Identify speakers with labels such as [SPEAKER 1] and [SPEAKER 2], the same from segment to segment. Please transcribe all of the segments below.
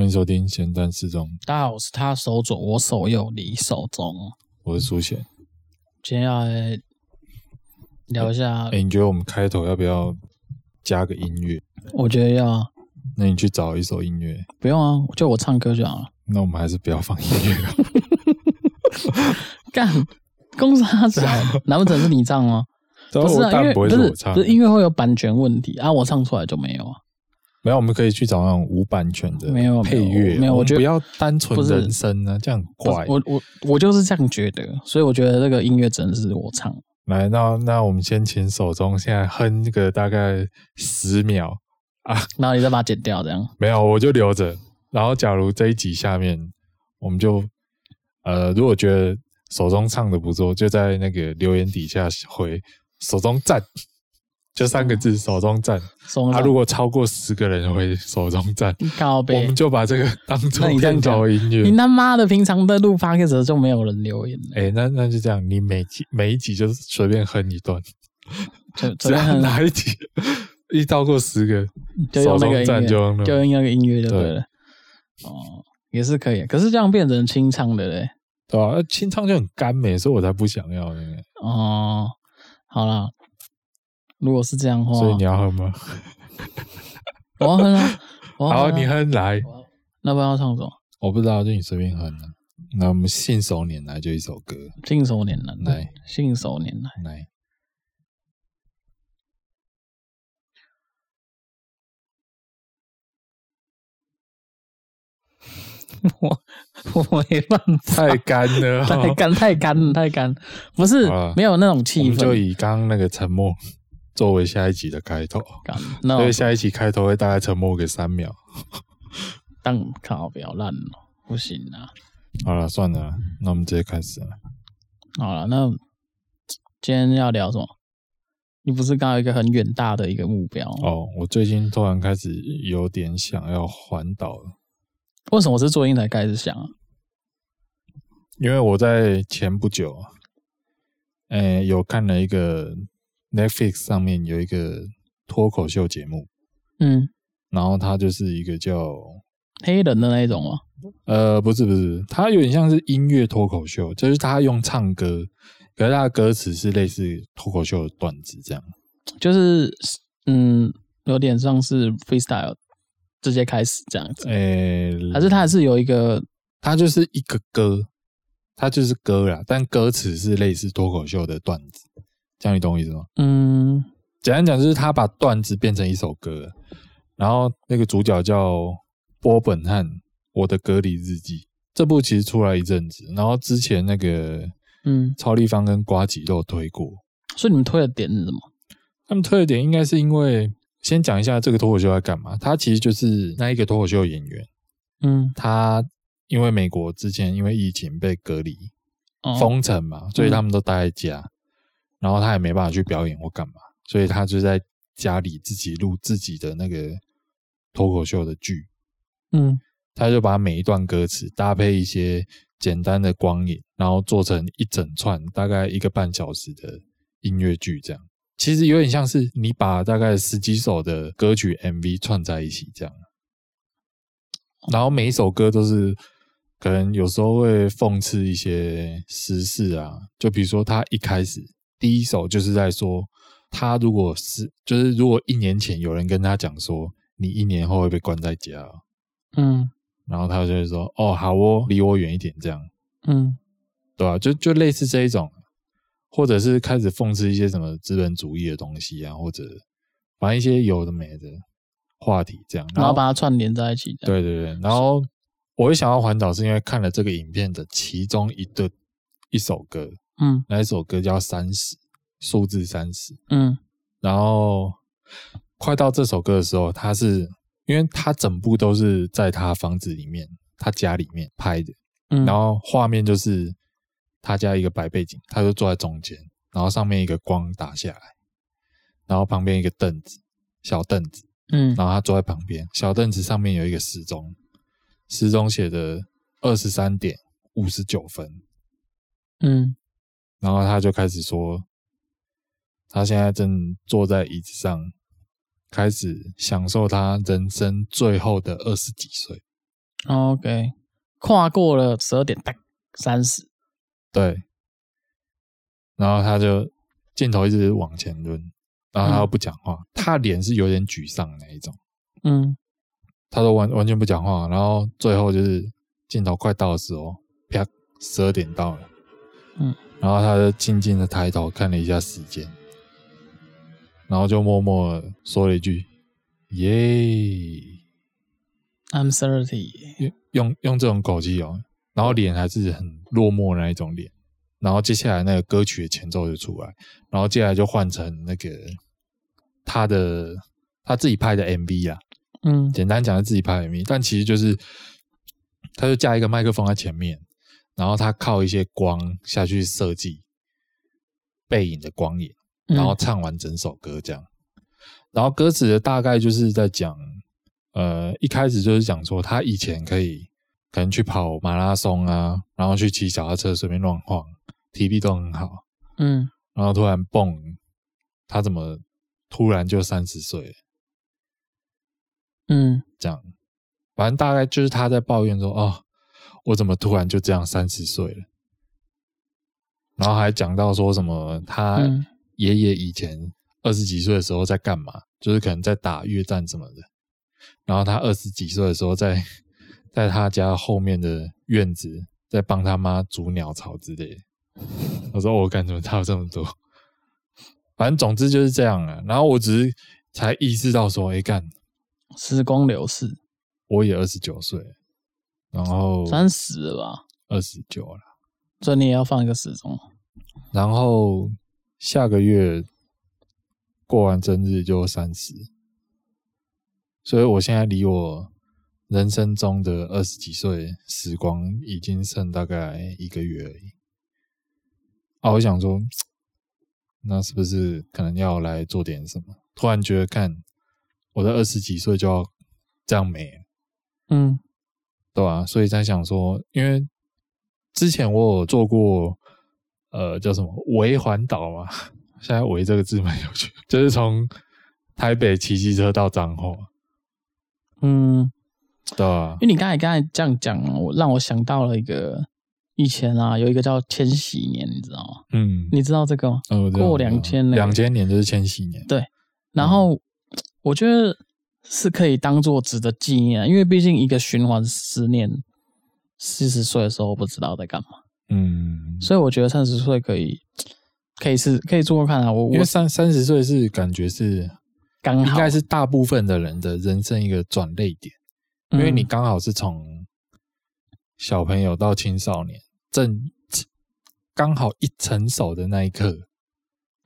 [SPEAKER 1] 欢迎收听咸蛋时钟。
[SPEAKER 2] 大家好，我是他手左，我手右，你手中。
[SPEAKER 1] 我是苏贤。
[SPEAKER 2] 今天要来聊一下。
[SPEAKER 1] 哎、你觉得我们开头要不要加个音乐？
[SPEAKER 2] 我觉得要。
[SPEAKER 1] 那你去找一首音乐。
[SPEAKER 2] 不用啊，就我唱歌就好了。
[SPEAKER 1] 那我们还是不要放音乐了。
[SPEAKER 2] 干，公司他唱，难不成是你唱吗？
[SPEAKER 1] 不是啊，因为不是不
[SPEAKER 2] 是音乐会有版权问题啊，我唱出来就没有啊。
[SPEAKER 1] 没有，我们可以去找那种无版权的没有配乐，
[SPEAKER 2] 没有，我觉得
[SPEAKER 1] 不要单纯人声呢，这样怪。
[SPEAKER 2] 我我我就是这样觉得，所以我觉得这个音乐只能是我唱。
[SPEAKER 1] 来，那那我们先请手中现在哼个大概十秒啊，
[SPEAKER 2] 然后你再把它剪掉，这样。
[SPEAKER 1] 没有，我就留着。然后，假如这一集下面，我们就呃，如果觉得手中唱的不错，就在那个留言底下回手中赞。就三个字，手中赞。他如果超过十个人会手中赞，我们就把这个当做片头音乐。
[SPEAKER 2] 你他妈的平常的录发的时候就没有人留言了。
[SPEAKER 1] 哎，那那就这样，你每集每一集就随便哼一段，只要哪一集一超过十个，手中赞就用
[SPEAKER 2] 就用那个音乐就对了。哦，也是可以，可是这样变成清唱的嘞，
[SPEAKER 1] 对吧？清唱就很干美，所以我才不想要那个。
[SPEAKER 2] 哦，好了。如果是这样的话，
[SPEAKER 1] 所以你要喝吗？
[SPEAKER 2] 我要喝啊！
[SPEAKER 1] 好，你喝来。
[SPEAKER 2] 那不要唱什么？
[SPEAKER 1] 我不知道，就你随便哼啊。那我们信手拈来就一首歌。
[SPEAKER 2] 信手拈来，来，信手拈来，来。我我没办法，
[SPEAKER 1] 太干了，
[SPEAKER 2] 太干，太干，太干。不是，没有那种气氛。
[SPEAKER 1] 就以刚刚那个沉默。作为下一集的开头，所以下一集开头会大概沉默个三秒。
[SPEAKER 2] 但靠，不要烂了，不行啊！
[SPEAKER 1] 好了，算了，那我们直接开始了。
[SPEAKER 2] 好了，那今天要聊什么？你不是刚有一个很远大的一个目标
[SPEAKER 1] 哦？我最近突然开始有点想要环岛了。
[SPEAKER 2] 为什么我是最近才开始想啊？
[SPEAKER 1] 因为我在前不久，哎、欸，有看了一个。Netflix 上面有一个脱口秀节目，
[SPEAKER 2] 嗯，
[SPEAKER 1] 然后它就是一个叫
[SPEAKER 2] 黑人的那一种吗？
[SPEAKER 1] 呃，不是不是，它有点像是音乐脱口秀，就是他用唱歌，可是他的歌词是类似脱口秀的段子这样，
[SPEAKER 2] 就是嗯，有点像是 freestyle 直接开始这样子，诶、欸，还是它还是有一个，
[SPEAKER 1] 它就是一个歌，它就是歌啦，但歌词是类似脱口秀的段子。这样你懂我意思吗？
[SPEAKER 2] 嗯，
[SPEAKER 1] 简单讲就是他把段子变成一首歌，然后那个主角叫波本汉，《我的隔离日记》这部其实出来一阵子，然后之前那个嗯，超立方跟瓜吉都有推过，
[SPEAKER 2] 所以你们推的点是什么？
[SPEAKER 1] 他们推的点应该是因为先讲一下这个脱口秀在干嘛，他其实就是那一个脱口秀演员，
[SPEAKER 2] 嗯，
[SPEAKER 1] 他因为美国之前因为疫情被隔离、哦、封城嘛，所以他们都待在家。嗯然后他也没办法去表演或干嘛，所以他就在家里自己录自己的那个脱口秀的剧，
[SPEAKER 2] 嗯，
[SPEAKER 1] 他就把每一段歌词搭配一些简单的光影，然后做成一整串大概一个半小时的音乐剧，这样。其实有点像是你把大概十几首的歌曲 MV 串在一起这样，然后每一首歌都是可能有时候会讽刺一些时事啊，就比如说他一开始。第一首就是在说，他如果是就是如果一年前有人跟他讲说，你一年后会被关在家，
[SPEAKER 2] 嗯，
[SPEAKER 1] 然后他就会说，哦，好哦，离我远一点，这样，
[SPEAKER 2] 嗯，
[SPEAKER 1] 对吧？就就类似这一种，或者是开始讽刺一些什么资本主义的东西啊，或者反正一些有的没的话题，这样，
[SPEAKER 2] 然后，把它串联在一起。
[SPEAKER 1] 对对对，然后我会想要环岛，是因为看了这个影片的其中一个一首歌。
[SPEAKER 2] 嗯，
[SPEAKER 1] 那一首歌叫三十，数字三十。
[SPEAKER 2] 嗯，
[SPEAKER 1] 然后快到这首歌的时候，他是因为他整部都是在他房子里面，他家里面拍的。
[SPEAKER 2] 嗯，
[SPEAKER 1] 然后画面就是他家一个白背景，他就坐在中间，然后上面一个光打下来，然后旁边一个凳子，小凳子。
[SPEAKER 2] 嗯，
[SPEAKER 1] 然后他坐在旁边，小凳子上面有一个时钟，时钟写的二十三点五十九分。
[SPEAKER 2] 嗯。
[SPEAKER 1] 然后他就开始说，他现在正坐在椅子上，开始享受他人生最后的二十几岁。
[SPEAKER 2] OK，跨过了十二点三十，
[SPEAKER 1] 对。然后他就镜头一直往前抡，然后他又不讲话，嗯、他脸是有点沮丧那一种。
[SPEAKER 2] 嗯，
[SPEAKER 1] 他都完完全不讲话，然后最后就是镜头快到的时候，啪，十二点到了。
[SPEAKER 2] 嗯，
[SPEAKER 1] 然后他就静静的抬头看了一下时间，然后就默默说了一句：“耶、
[SPEAKER 2] yeah，I'm thirty。”
[SPEAKER 1] 用用用这种口气哦，然后脸还是很落寞那一种脸。然后接下来那个歌曲的前奏就出来，然后接下来就换成那个他的他自己拍的 MV 啊，
[SPEAKER 2] 嗯，
[SPEAKER 1] 简单讲是自己拍的 MV，但其实就是他就架一个麦克风在前面，然后他靠一些光下去设计背影的光影，然后唱完整首歌这样，然后歌词的大概就是在讲，呃，一开始就是讲说他以前可以可能去跑马拉松啊，然后去骑脚踏车随便乱晃。体力都很好，
[SPEAKER 2] 嗯，
[SPEAKER 1] 然后突然蹦，他怎么突然就三十岁？
[SPEAKER 2] 嗯，
[SPEAKER 1] 这样，反正大概就是他在抱怨说：“哦，我怎么突然就这样三十岁了？”然后还讲到说什么他爷爷以前二十几岁的时候在干嘛？就是可能在打越战什么的。然后他二十几岁的时候在 在他家后面的院子在帮他妈煮鸟巢之类的。我说我干什么差这么多？反正总之就是这样了。然后我只是才意识到说，哎干，
[SPEAKER 2] 时光流逝，
[SPEAKER 1] 我也二十九岁，然后
[SPEAKER 2] 三十了吧？
[SPEAKER 1] 二十九了，
[SPEAKER 2] 所以你也要放一个时钟。
[SPEAKER 1] 然后下个月过完生日就三十，所以我现在离我人生中的二十几岁时光已经剩大概一个月而已。啊，我想说，那是不是可能要来做点什么？突然觉得，看我的二十几岁就要这样没，
[SPEAKER 2] 嗯，
[SPEAKER 1] 对吧？所以在想说，因为之前我有做过，呃，叫什么围环岛嘛，现在“围”这个字蛮有趣，就是从台北骑机车到彰化，
[SPEAKER 2] 嗯，
[SPEAKER 1] 对啊？
[SPEAKER 2] 因为你刚才刚才这样讲，我让我想到了一个。以前啊，有一个叫千禧年，你知道吗？
[SPEAKER 1] 嗯，
[SPEAKER 2] 你知道这个吗？
[SPEAKER 1] 哦、
[SPEAKER 2] 过两千，
[SPEAKER 1] 两千年就是千禧年。
[SPEAKER 2] 对，然后、嗯、我觉得是可以当做值得纪念，因为毕竟一个循环十年，四十岁的时候不知道在干嘛。
[SPEAKER 1] 嗯，
[SPEAKER 2] 所以我觉得三十岁可以，可以是可以做做看啊。我
[SPEAKER 1] 因为三三十岁是感觉是刚好，应该是大部分的人的人生一个转捩点，因为你刚好是从小朋友到青少年。正刚好一成熟的那一刻，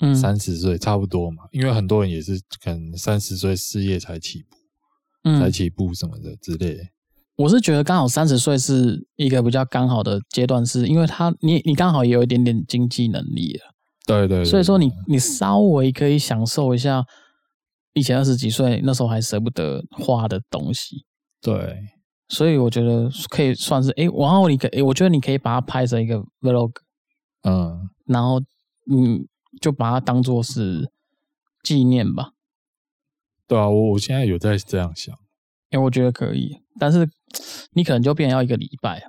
[SPEAKER 1] 嗯，三十岁差不多嘛，因为很多人也是可能三十岁事业才起步，嗯，才起步什么的之类。的。
[SPEAKER 2] 我是觉得刚好三十岁是一个比较刚好的阶段，是因为他你你刚好也有一点点经济能力了，
[SPEAKER 1] 对对，对，
[SPEAKER 2] 所以说你你稍微可以享受一下以前二十几岁那时候还舍不得花的东西，
[SPEAKER 1] 对。
[SPEAKER 2] 所以我觉得可以算是哎，然后你可以，我觉得你可以把它拍成一个 vlog，
[SPEAKER 1] 嗯，
[SPEAKER 2] 然后嗯，就把它当做是纪念吧。
[SPEAKER 1] 对啊，我我现在有在这样想，
[SPEAKER 2] 哎，我觉得可以，但是你可能就变要一个礼拜，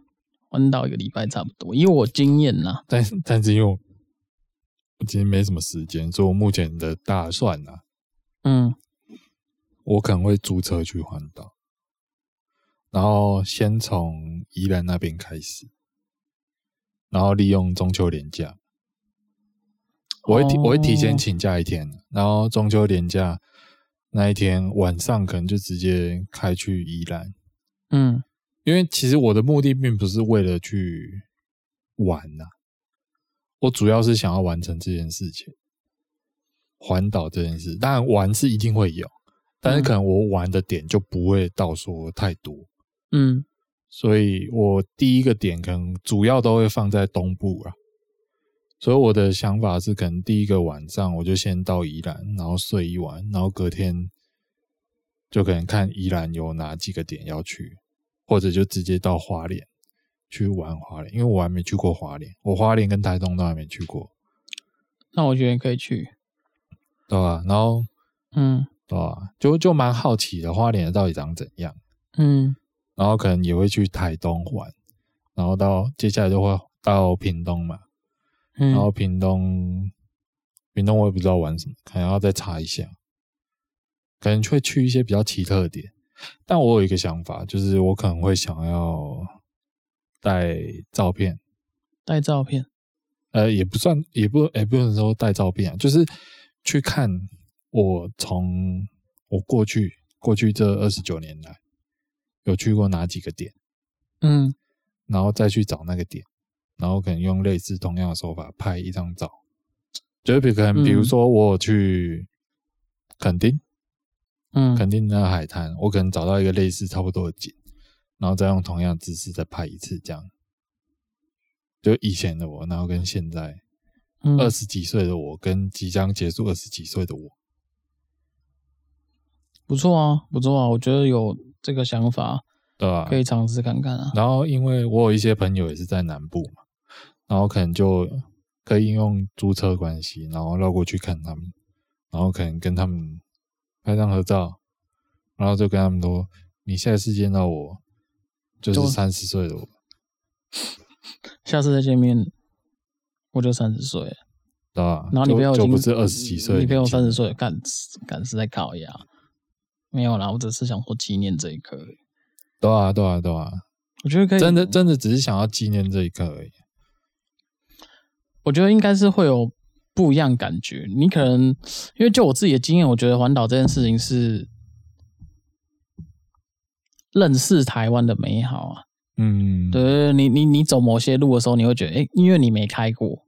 [SPEAKER 2] 玩到一个礼拜差不多，以我经验呐。
[SPEAKER 1] 但但是因为我今天没什么时间，所以我目前的打算呢，
[SPEAKER 2] 嗯，
[SPEAKER 1] 我可能会租车去环岛。然后先从宜兰那边开始，然后利用中秋连假，我会提我会提前请假一天，然后中秋连假那一天晚上可能就直接开去宜兰，
[SPEAKER 2] 嗯，
[SPEAKER 1] 因为其实我的目的并不是为了去玩呐、啊，我主要是想要完成这件事情，环岛这件事，当然玩是一定会有，但是可能我玩的点就不会到说太多。
[SPEAKER 2] 嗯，
[SPEAKER 1] 所以我第一个点可能主要都会放在东部啊，所以我的想法是，可能第一个晚上我就先到宜兰，然后睡一晚，然后隔天就可能看宜兰有哪几个点要去，或者就直接到花莲去玩花莲，因为我还没去过花莲，我花莲跟台东都还没去过。
[SPEAKER 2] 那我觉得可以去，
[SPEAKER 1] 对吧？然后，
[SPEAKER 2] 嗯，
[SPEAKER 1] 对吧？就就蛮好奇的，花莲到底长怎样？
[SPEAKER 2] 嗯。
[SPEAKER 1] 然后可能也会去台东玩，然后到接下来就会到屏东嘛，
[SPEAKER 2] 嗯，
[SPEAKER 1] 然后屏东，屏东我也不知道玩什么，可能要再查一下，可能会去一些比较奇特的点。但我有一个想法，就是我可能会想要带照片，
[SPEAKER 2] 带照片，
[SPEAKER 1] 呃，也不算，也不，也不能说带照片啊，就是去看我从我过去过去这二十九年来有去过哪几个点，
[SPEAKER 2] 嗯，
[SPEAKER 1] 然后再去找那个点，然后可能用类似同样的手法拍一张照，就是比可能比如说我去垦丁。
[SPEAKER 2] 嗯，
[SPEAKER 1] 垦丁的海滩，我可能找到一个类似差不多的景，然后再用同样的姿势再拍一次，这样。就以前的我，然后跟现在二十几岁的我，跟即将结束二十几岁的我，
[SPEAKER 2] 不错啊，不错啊，我觉得有这个想法，
[SPEAKER 1] 对吧？
[SPEAKER 2] 可以尝试看看啊。
[SPEAKER 1] 然后，因为我有一些朋友也是在南部嘛，然后可能就可以应用租车关系，然后绕过去看他们，然后可能跟他们。拍张合照，然后就跟他们说：“你下次见到我，就是三十岁的我。
[SPEAKER 2] 下次再见面，我就三十岁，
[SPEAKER 1] 对吧？
[SPEAKER 2] 然后你不要
[SPEAKER 1] 就不是二十几岁，
[SPEAKER 2] 你不要三十岁，干干是在烤鸭，没有啦，我只是想说纪念这一刻。
[SPEAKER 1] 对啊，对啊，对啊，
[SPEAKER 2] 我觉得可以，
[SPEAKER 1] 真的真的只是想要纪念这一刻而已。
[SPEAKER 2] 我觉得应该是会有。”不一样感觉，你可能因为就我自己的经验，我觉得环岛这件事情是认识台湾的美好啊。嗯，对，你你你走某些路的时候，你会觉得，哎、欸，因为你没开过，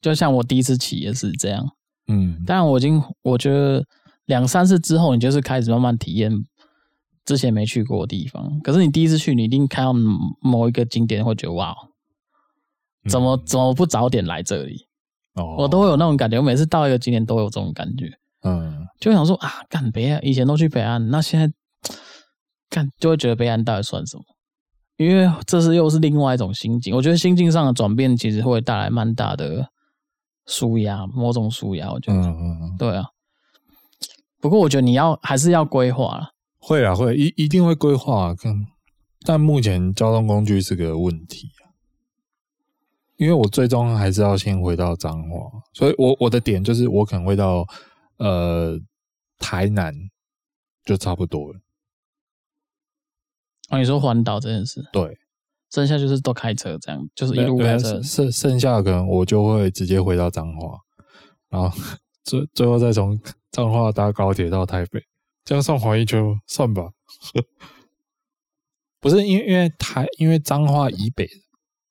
[SPEAKER 2] 就像我第一次骑也是这样。嗯，但我已经我觉得两三次之后，你就是开始慢慢体验之前没去过的地方。可是你第一次去，你一定看到某一个景点，会觉得哇，怎么怎么不早点来这里？哦我都会有那种感觉，我每次到一个景点都有这种感觉，嗯，就想说啊，干北岸，以前都去北岸，那现在 干就会觉得北岸到底算什么？因为这是又是另外一种心境，我觉得心境上的转变其实会带来蛮大的舒压，某种舒压，我觉得，嗯嗯嗯，对啊。不过我觉得你要还是要规划了，
[SPEAKER 1] 会啊会，一一定会规划，啊但目前交通工具是个问题。因为我最终还是要先回到彰化，所以我我的点就是我可能会到呃台南就差不多了。
[SPEAKER 2] 啊，你说环岛这件事？
[SPEAKER 1] 对，
[SPEAKER 2] 剩下就是都开车这样，就是一路开车。
[SPEAKER 1] 剩剩下可能我就会直接回到彰化，然后最最后再从彰化搭高铁到台北，这样算环一圈算吧？不是，因为因为台因为彰化以北。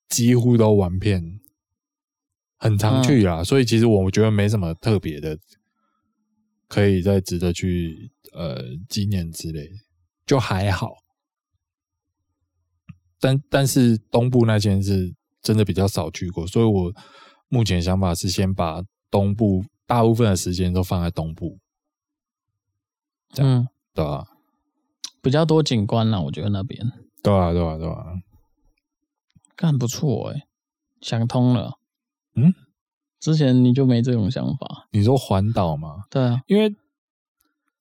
[SPEAKER 1] 几乎都玩遍，很常去啦，嗯、所以其实我觉得没什么特别的，可以再值得去呃纪念之类，就还好。但但是东部那间是真的比较少去过，所以我目前想法是先把东部大部分的时间都放在东部，这样、嗯、对吧、啊？
[SPEAKER 2] 比较多景观啦，我觉得那边。
[SPEAKER 1] 对啊，对啊，对啊。
[SPEAKER 2] 干不错哎、欸，想通了。
[SPEAKER 1] 嗯，
[SPEAKER 2] 之前你就没这种想法？
[SPEAKER 1] 你说环岛吗？
[SPEAKER 2] 对啊，
[SPEAKER 1] 因为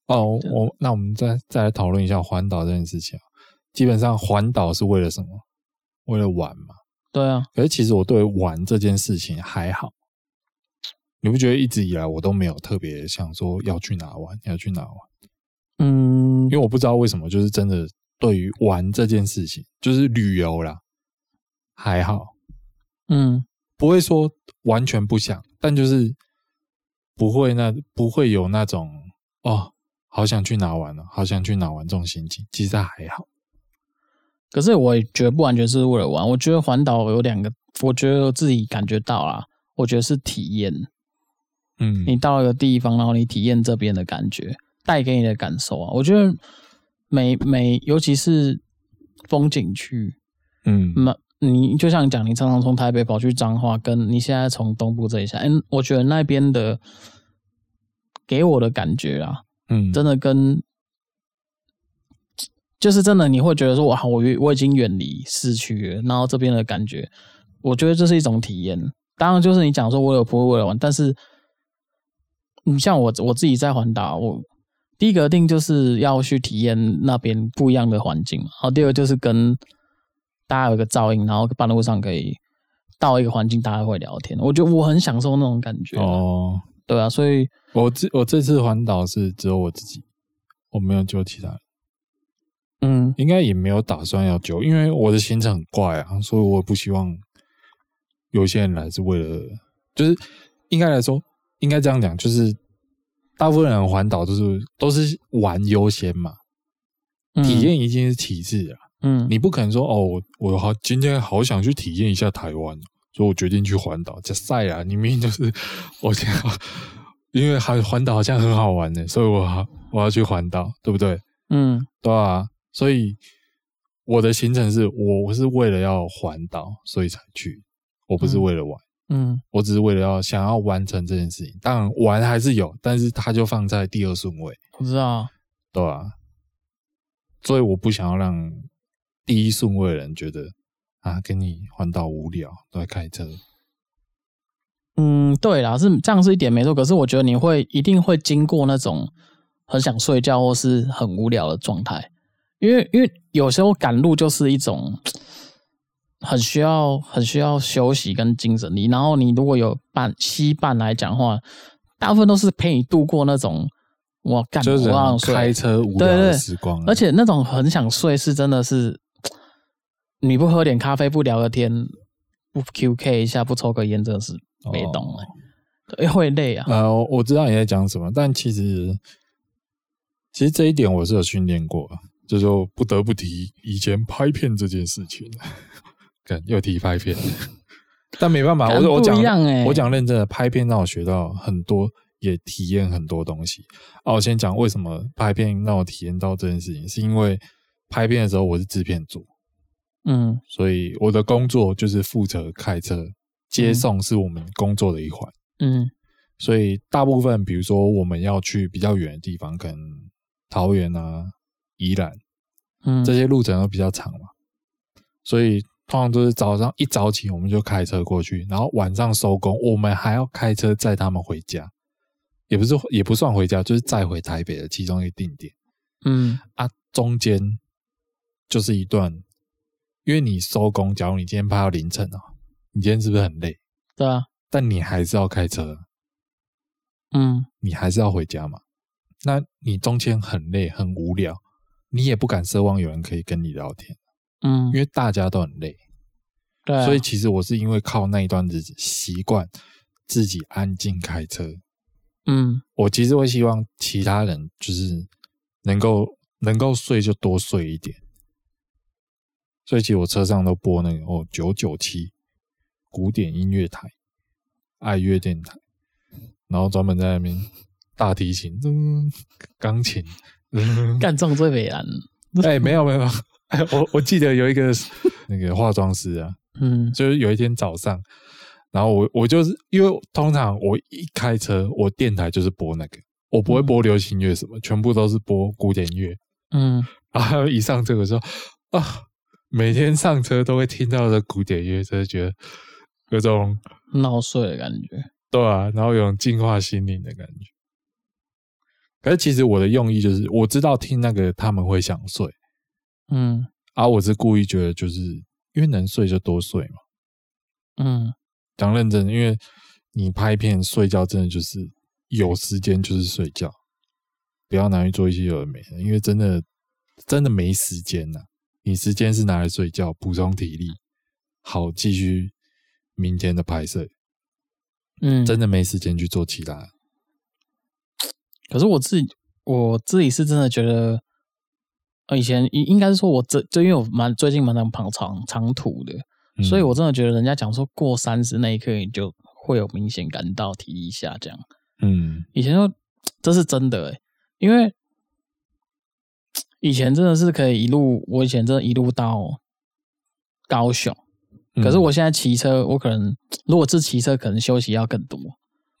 [SPEAKER 1] 哦，我那我们再再来讨论一下环岛这件事情。基本上环岛是为了什么？为了玩嘛。
[SPEAKER 2] 对啊。
[SPEAKER 1] 可是其实我对玩这件事情还好。你不觉得一直以来我都没有特别想说要去哪玩，要去哪玩？嗯，因为我不知道为什么，就是真的对于玩这件事情，就是旅游啦。还好，
[SPEAKER 2] 嗯，
[SPEAKER 1] 不会说完全不想，但就是不会那不会有那种哦，好想去哪玩了，好想去哪玩这种心情，其实还好。
[SPEAKER 2] 可是我也觉得不完全是为了玩，我觉得环岛有两个，我觉得我自己感觉到啦，我觉得是体验，嗯，你到一个地方，然后你体验这边的感觉，带给你的感受啊，我觉得每每尤其是风景区，嗯，那。你就像你讲，你常常从台北跑去彰化，跟你现在从东部这一下，嗯，我觉得那边的给我的感觉啊，嗯，真的跟就是真的，你会觉得说，哇，我我已经远离市区了，然后这边的感觉，我觉得这是一种体验。当然，就是你讲说我有不会为了玩，但是你像我我自己在环岛，我第一个定就是要去体验那边不一样的环境嘛，然后第二个就是跟大家有一个噪音，然后半路上可以到一个环境，大家会聊天。我觉得我很享受那种感觉。哦，对啊，所以
[SPEAKER 1] 我这我这次环岛是只有我自己，我没有救其他人。嗯，应该也没有打算要救，因为我的行程很怪啊，所以我不希望有些人来是为了，就是应该来说，应该这样讲，就是大部分人环岛都是都是玩优先嘛，体验已经是其次了。嗯，你不可能说哦，我我好今天好想去体验一下台湾，所以我决定去环岛。这赛啊，你明明就是我想，因为还环岛好像很好玩呢，所以我好我要去环岛，对不对？嗯，对啊。所以我的行程是我是为了要环岛，所以才去，我不是为了玩，嗯，嗯，我只是为了要想要完成这件事情。当然玩还是有，但是它就放在第二顺位。
[SPEAKER 2] 我知道，
[SPEAKER 1] 对啊，所以我不想要让第一顺位的人觉得啊，跟你环岛无聊，都在开车。
[SPEAKER 2] 嗯，对啦，是这样是一点没错。可是我觉得你会一定会经过那种很想睡觉或是很无聊的状态。因为因为有时候赶路就是一种很需要很需要休息跟精神力，然后你如果有伴携伴来讲话，大部分都是陪你度过那种我干
[SPEAKER 1] 就是开车无聊的时光，
[SPEAKER 2] 而且那种很想睡是真的是，你不喝点咖啡不聊个天不 QK 一下不抽个烟真的是没懂哎、欸，对、哦、会累啊。
[SPEAKER 1] 呃，我知道你在讲什么，但其实其实这一点我是有训练过。这就不得不提以前拍片这件事情，看又提拍片，但没办法，我我讲我讲认真的，拍片让我学到很多，也体验很多东西。啊，我先讲为什么拍片让我体验到这件事情，是因为拍片的时候我是制片组，嗯，所以我的工作就是负责开车接送，是我们工作的一环，嗯，所以大部分比如说我们要去比较远的地方，可能桃园啊。宜兰，嗯，这些路程都比较长嘛，所以通常都是早上一早起我们就开车过去，然后晚上收工，我们还要开车载他们回家，也不是也不算回家，就是载回台北的其中一个定点，嗯。啊，中间就是一段，因为你收工，假如你今天拍到凌晨哦，你今天是不是很累？
[SPEAKER 2] 对啊，
[SPEAKER 1] 但你还是要开车，嗯，你还是要回家嘛，那你中间很累很无聊。你也不敢奢望有人可以跟你聊天，嗯，因为大家都很累，对、啊，所以其实我是因为靠那一段日子习惯自己安静开车，嗯，我其实会希望其他人就是能够能够睡就多睡一点，所以其实我车上都播那个哦九九七古典音乐台、爱乐电台，然后专门在那边大提琴、嗯，钢琴。
[SPEAKER 2] 干这种最美安，
[SPEAKER 1] 哎、欸，没有没有，哎，我我记得有一个 那个化妆师啊，嗯，就是有一天早上，然后我我就是因为通常我一开车，我电台就是播那个，我不会播流行乐什么，嗯、全部都是播古典乐，嗯，然后一上车我说啊，每天上车都会听到的古典乐，真的觉得有种
[SPEAKER 2] 闹睡的感觉，
[SPEAKER 1] 对啊，然后有种净化心灵的感觉。可是其实我的用意就是，我知道听那个他们会想睡，嗯，啊，我是故意觉得就是因为能睡就多睡嘛，嗯，讲认真，因为你拍片睡觉真的就是有时间就是睡觉，不要拿去做一些有的没的，因为真的真的没时间呐，你时间是拿来睡觉补充体力，好继续明天的拍摄，嗯，真的没时间去做其他。
[SPEAKER 2] 可是我自己，我自己是真的觉得，呃，以前应应该是说我这就因为我蛮最近蛮常跑长长途的，嗯，所以我真的觉得人家讲说过三十那一刻你就会有明显感到体力下降。嗯，以前说这是真的诶，因为以前真的是可以一路，我以前真的一路到高雄，可是我现在骑车，我可能如果是骑车，可能休息要更多。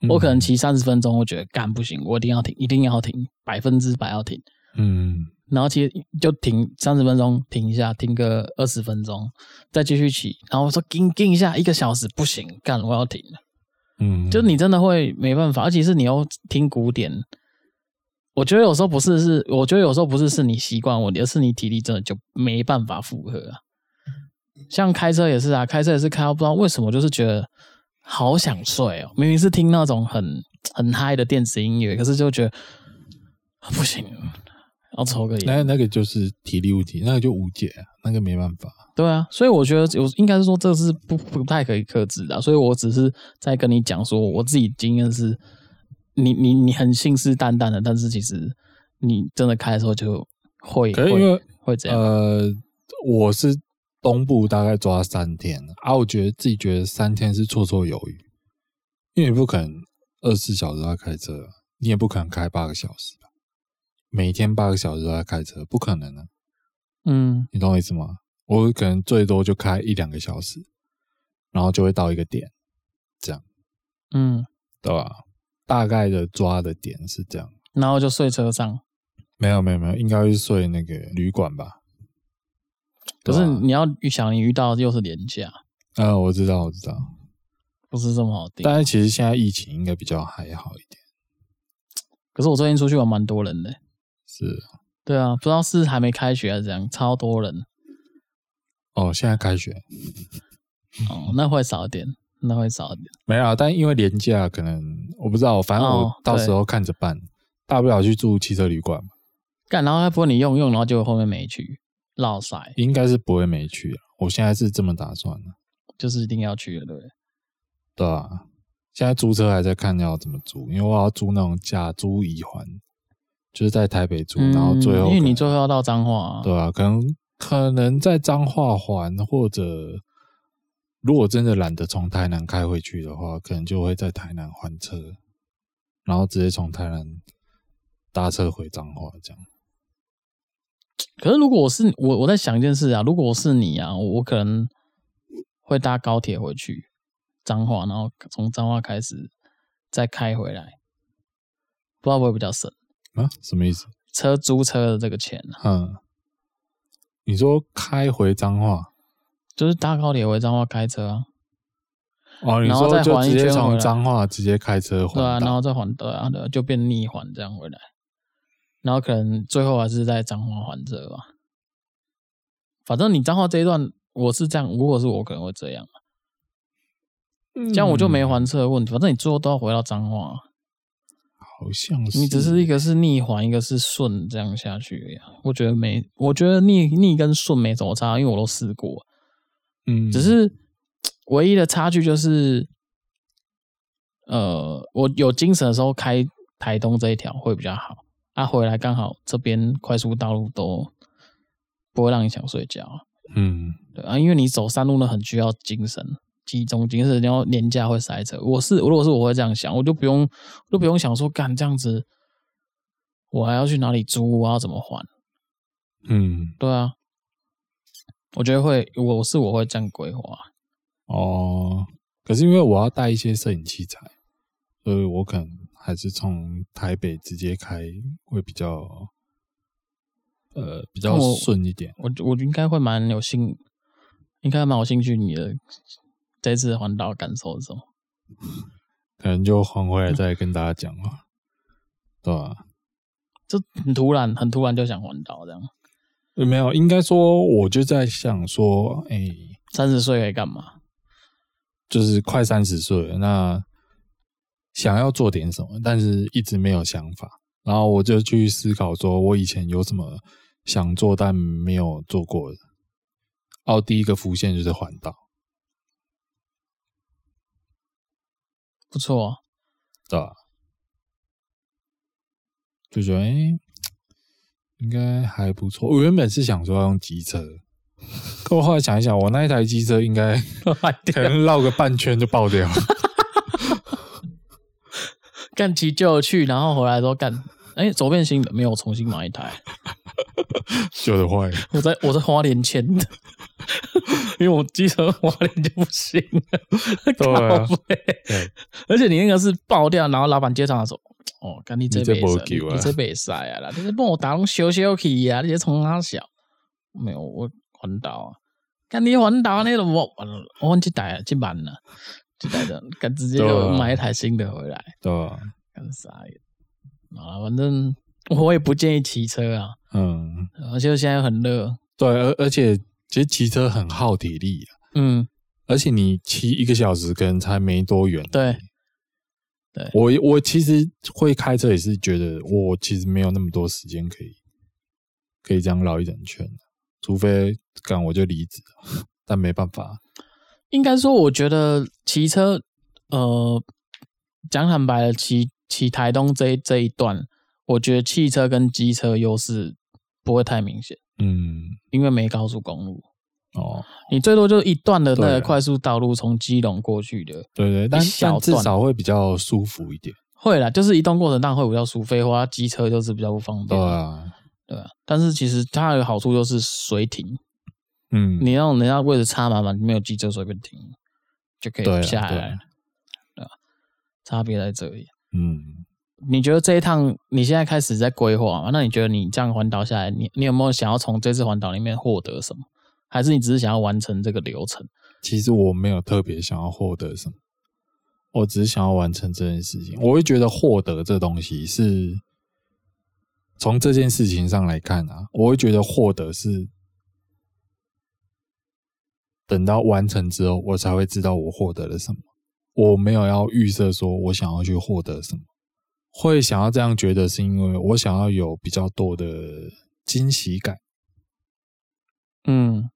[SPEAKER 2] 我可能骑三十分钟，我觉得干不行，我一定要停，一定要停，百分之百要停。嗯，然后其实就停三十分钟，停一下，停个二十分钟，再继续骑。然后我说停停一下，一个小时不行，干我要停了。嗯，就你真的会没办法，而且是你要听古典，我觉得有时候不是是，我觉得有时候不是是你习惯问题，而是你体力真的就没办法负荷啊。像开车也是啊，开车也是开到不知道为什么，就是觉得好想睡哦。明明是听那种很很嗨的电子音乐，可是就觉得不行，要抽个烟。
[SPEAKER 1] 那那个就是体力问题，那个就无解啊，那个没办法。
[SPEAKER 2] 对啊，所以我觉得有应该是说这是不不太可以克制的，所以我只是在跟你讲说我自己经验是。你你你很信誓旦旦的，但是其实你真的开的时候就会
[SPEAKER 1] 可是因为
[SPEAKER 2] 会这样。
[SPEAKER 1] 呃，我是东部大概抓三天啊，我觉得自己觉得三天是绰绰有余，因为你不可能二十四小时都在开车，你也不可能开八个小时吧，每天八个小时都在开车，不可能啊。
[SPEAKER 2] 嗯，
[SPEAKER 1] 你懂我意思吗？我可能最多就开一两个小时，然后就会到一个点，这样，
[SPEAKER 2] 嗯，
[SPEAKER 1] 对吧？大概的抓的点是这样，
[SPEAKER 2] 然后就睡车上。
[SPEAKER 1] 没有没有没有，应该是睡那个旅馆吧。
[SPEAKER 2] 可是你要想，你遇到的又是廉价。
[SPEAKER 1] 啊、呃，我知道我知道，
[SPEAKER 2] 不是这么好定。
[SPEAKER 1] 但是其实现在疫情应该比较还好一点。
[SPEAKER 2] 可是我最近出去玩蛮多人的。
[SPEAKER 1] 是。
[SPEAKER 2] 对啊，不知道是还没开学还是怎样，超多人。
[SPEAKER 1] 哦，现在开学。
[SPEAKER 2] 哦，那会少一点。那会少一点，
[SPEAKER 1] 没有，但因为连假，可能我不知道，反正我到时候看着办，哦、大不了去住汽车旅馆嘛。
[SPEAKER 2] 干，然后他不会你用用，然后就后面没去，落塞。
[SPEAKER 1] 应该是不会没去，我现在是这么打算的，
[SPEAKER 2] 就是一定要去的，对不对？
[SPEAKER 1] 对啊，现在租车还在看要怎么租，因为我要租那种假租乙环，就是在台北租，嗯、然后最后
[SPEAKER 2] 因为你最后要到彰化，
[SPEAKER 1] 对啊，可能可能在彰化还或者。如果真的懒得从台南开回去的话，可能就会在台南换车，然后直接从台南搭车回彰化这样。
[SPEAKER 2] 可是如果我是我，我在想一件事啊，如果我是你啊，我可能会搭高铁回去彰化，然后从彰化开始再开回来，不知道会不会比较省
[SPEAKER 1] 啊？什么意思？
[SPEAKER 2] 车租车的这个钱啊？
[SPEAKER 1] 嗯，你说开回彰化？
[SPEAKER 2] 就是搭高铁回彰化开车啊，
[SPEAKER 1] 哦，你说就直接从彰化直接开车回，
[SPEAKER 2] 对啊，然后再还对啊，对，就变逆环这样回来，然后可能最后还是在彰化还车吧。反正你彰化这一段我是这样，如果是我可能会这样，这样我就没还车的问题。反正你最后都要回到彰化，
[SPEAKER 1] 好像是
[SPEAKER 2] 你只是一个是逆环，一个是顺这样下去呀。我觉得没，我觉得逆逆跟顺没怎么差，因为我都试过。
[SPEAKER 1] 嗯，
[SPEAKER 2] 只是唯一的差距就是，呃，我有精神的时候开台东这一条会比较好，啊，回来刚好这边快速道路都不会让你想睡觉，
[SPEAKER 1] 嗯，
[SPEAKER 2] 对啊，因为你走山路呢很需要精神集中精神，然后年假会塞车。我是如果是我会这样想，我就不用我就不用想说干这样子，我还要去哪里租，我要怎么还？
[SPEAKER 1] 嗯，
[SPEAKER 2] 对啊。我觉得会，我是我会这样规划。
[SPEAKER 1] 哦，可是因为我要带一些摄影器材，所以我可能还是从台北直接开会比较，呃，比较顺一点。
[SPEAKER 2] 我我应该会蛮有兴，应该蛮有兴趣你的这次环岛感受的时候，
[SPEAKER 1] 可能就还回来再跟大家讲嘛，嗯、对吧、啊？
[SPEAKER 2] 就很突然，很突然就想环岛这样。
[SPEAKER 1] 没有，应该说，我就在想说，哎，
[SPEAKER 2] 三十岁可以干嘛？
[SPEAKER 1] 就是快三十岁了，那想要做点什么，但是一直没有想法。然后我就去思考，说我以前有什么想做但没有做过的。哦，第一个浮现就是环岛，
[SPEAKER 2] 不错，
[SPEAKER 1] 对吧？就觉得，哎。应该还不错。我原本是想说要用机车，可我后来想一想，我那一台机车应该 可能绕个半圈就爆掉了。
[SPEAKER 2] 干急救去，然后回来都干，哎，左边新的没有，重新买一台。
[SPEAKER 1] 旧的坏。
[SPEAKER 2] 我在我在花莲签的，因为我机车花莲就不行了。对啊。对。而且你那个是爆掉，然后老板接场的时候。哦，干你这辈子，你这辈子啊啦！你这帮我打拢小小去啊！你这从哪小？没有，我环岛啊！干你环岛那种我我忘记带了，去满了，就带着，干直接就买一台新的回来。
[SPEAKER 1] 对啊，
[SPEAKER 2] 干啥呀？啊，反正我也不建议骑车啊。嗯，而且现在很热。
[SPEAKER 1] 对，而而且其实骑车很耗体力啊。嗯，而且你骑一个小时可能才没多远。
[SPEAKER 2] 对，对。
[SPEAKER 1] 我我其实会开车也是觉得我其实没有那么多时间可以可以这样绕一整圈，除非赶我就离职，但没办法。
[SPEAKER 2] 应该说，我觉得骑车，呃，讲坦白的，骑骑台东这一这一段，我觉得汽车跟机车优势不会太明显。嗯，因为没高速公路。哦，你最多就是一段的那个快速道路，从基隆过去的。
[SPEAKER 1] 对对，但但至少会比较舒服一点。
[SPEAKER 2] 会啦，就是移动过程当然会比较舒服，废话，机车就是比较不方便。
[SPEAKER 1] 对啊，
[SPEAKER 2] 对啊。但是其实它有好处就是随停。嗯，你让人家位置差嘛嘛，没有机车随便停就可以下来了，对吧？差别在这里。嗯，你觉得这一趟你现在开始在规划嘛？那你觉得你这样环岛下来，你你有没有想要从这次环岛里面获得什么？还是你只是想要完成这个流程？
[SPEAKER 1] 其实我没有特别想要获得什么，我只是想要完成这件事情。我会觉得获得这东西是从这件事情上来看啊，我会觉得获得是。等到完成之后，我才会知道我获得了什么。我没有要预设说我想要去获得什么，会想要这样觉得，是因为我想要有比较多的惊喜感。嗯，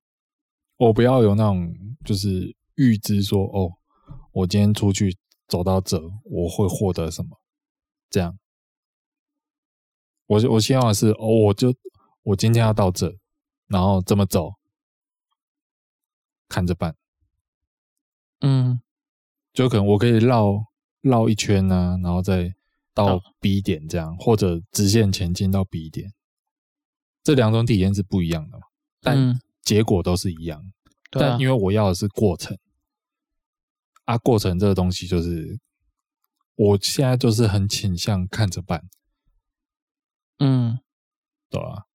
[SPEAKER 1] 我不要有那种就是预知说，哦，我今天出去走到这，我会获得什么？这样，我我希望的是，哦，我就我今天要到这，然后这么走。看着办，嗯，就可能我可以绕绕一圈呢、啊，然后再到 B 点这样，或者直线前进到 B 点，这两种体验是不一样的嘛，但结果都是一样。嗯、但因为我要的是过程，啊，过程这个东西就是，我现在就是很倾向看着办，嗯，对吧？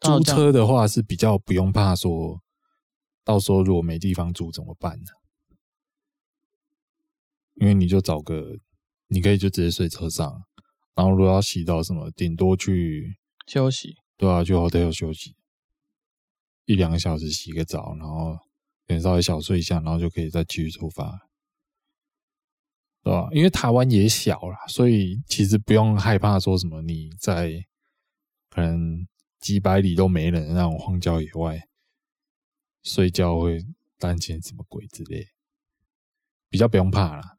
[SPEAKER 1] 租车的话是比较不用怕说。到时候如果没地方住怎么办呢？因为你就找个，你可以就直接睡车上，然后如果要洗澡什么，顶多去
[SPEAKER 2] 休息。
[SPEAKER 1] 对啊，去 hotel 休息一两个小时，洗个澡，然后可能稍微小睡一下，然后就可以再继续出发，对吧？因为台湾也小啦，所以其实不用害怕说什么你在可能几百里都没人的那种荒郊野外。睡觉会担心什么鬼之类，比较不用怕啦，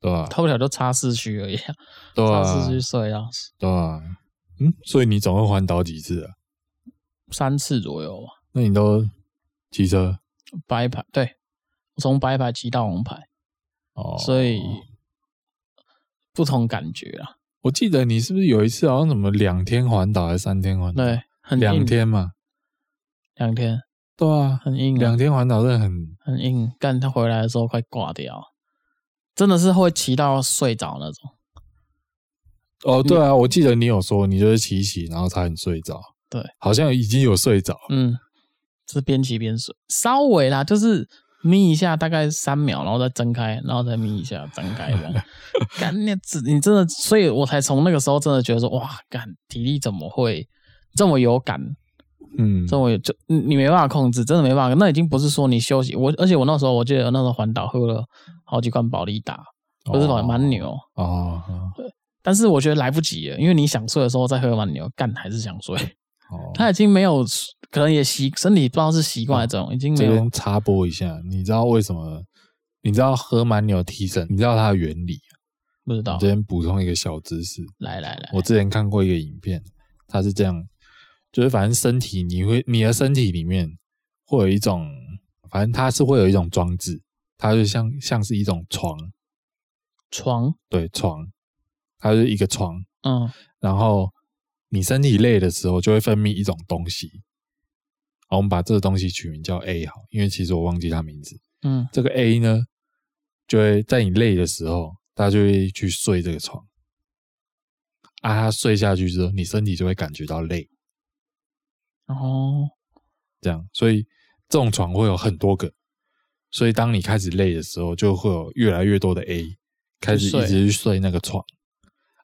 [SPEAKER 1] 对吧？
[SPEAKER 2] 偷不了就插市区而已，
[SPEAKER 1] 对啊，
[SPEAKER 2] 插市区睡啊，
[SPEAKER 1] 对啊，嗯，所以你总共环岛几次啊？
[SPEAKER 2] 三次左右吧。
[SPEAKER 1] 那你都骑车？
[SPEAKER 2] 白牌，对，从白牌骑到红牌，哦，所以不同感觉啊。
[SPEAKER 1] 我记得你是不是有一次好像什么两天环岛还是三天环岛？
[SPEAKER 2] 对，
[SPEAKER 1] 两天嘛，
[SPEAKER 2] 两天。
[SPEAKER 1] 对啊，
[SPEAKER 2] 很硬，
[SPEAKER 1] 两天环岛真的很
[SPEAKER 2] 很硬。但他回来的时候快挂掉，真的是会骑到睡着那种。
[SPEAKER 1] 哦，对啊，我记得你有说你就是骑骑，然后差点睡着。
[SPEAKER 2] 对，
[SPEAKER 1] 好像已经有睡着。
[SPEAKER 2] 嗯，是边骑边睡，稍微啦，就是眯一下，大概三秒，然后再睁开，然后再眯一下，睁开这样。干你，你真的，所以我才从那个时候真的觉得说，哇，干体力怎么会这么有感？嗯，这我就你没办法控制，真的没办法。那已经不是说你休息，我而且我那时候我记得那时候环岛喝了好几罐保利达，不是蛮牛哦。对，但是我觉得来不及了，因为你想睡的时候再喝蛮牛，干还是想睡。哦，他已经没有，可能也习身体不知道是习惯还是怎样，已经没有。这边
[SPEAKER 1] 插播一下，你知道为什么？你知道喝蛮牛提神？你知道它的原理？
[SPEAKER 2] 不知道。
[SPEAKER 1] 这边补充一个小知识。
[SPEAKER 2] 来来来，
[SPEAKER 1] 我之前看过一个影片，它是这样。就是反正身体你会你的身体里面会有一种，反正它是会有一种装置，它就像像是一种床，
[SPEAKER 2] 床，
[SPEAKER 1] 对，床，它是一个床，嗯，然后你身体累的时候就会分泌一种东西，好，我们把这个东西取名叫 A 好，因为其实我忘记它名字，嗯，这个 A 呢就会在你累的时候，它就会去睡这个床，啊，它睡下去之后，你身体就会感觉到累。
[SPEAKER 2] 哦，
[SPEAKER 1] 这样，所以这种床会有很多个，所以当你开始累的时候，就会有越来越多的 A 开始一直去睡那个床。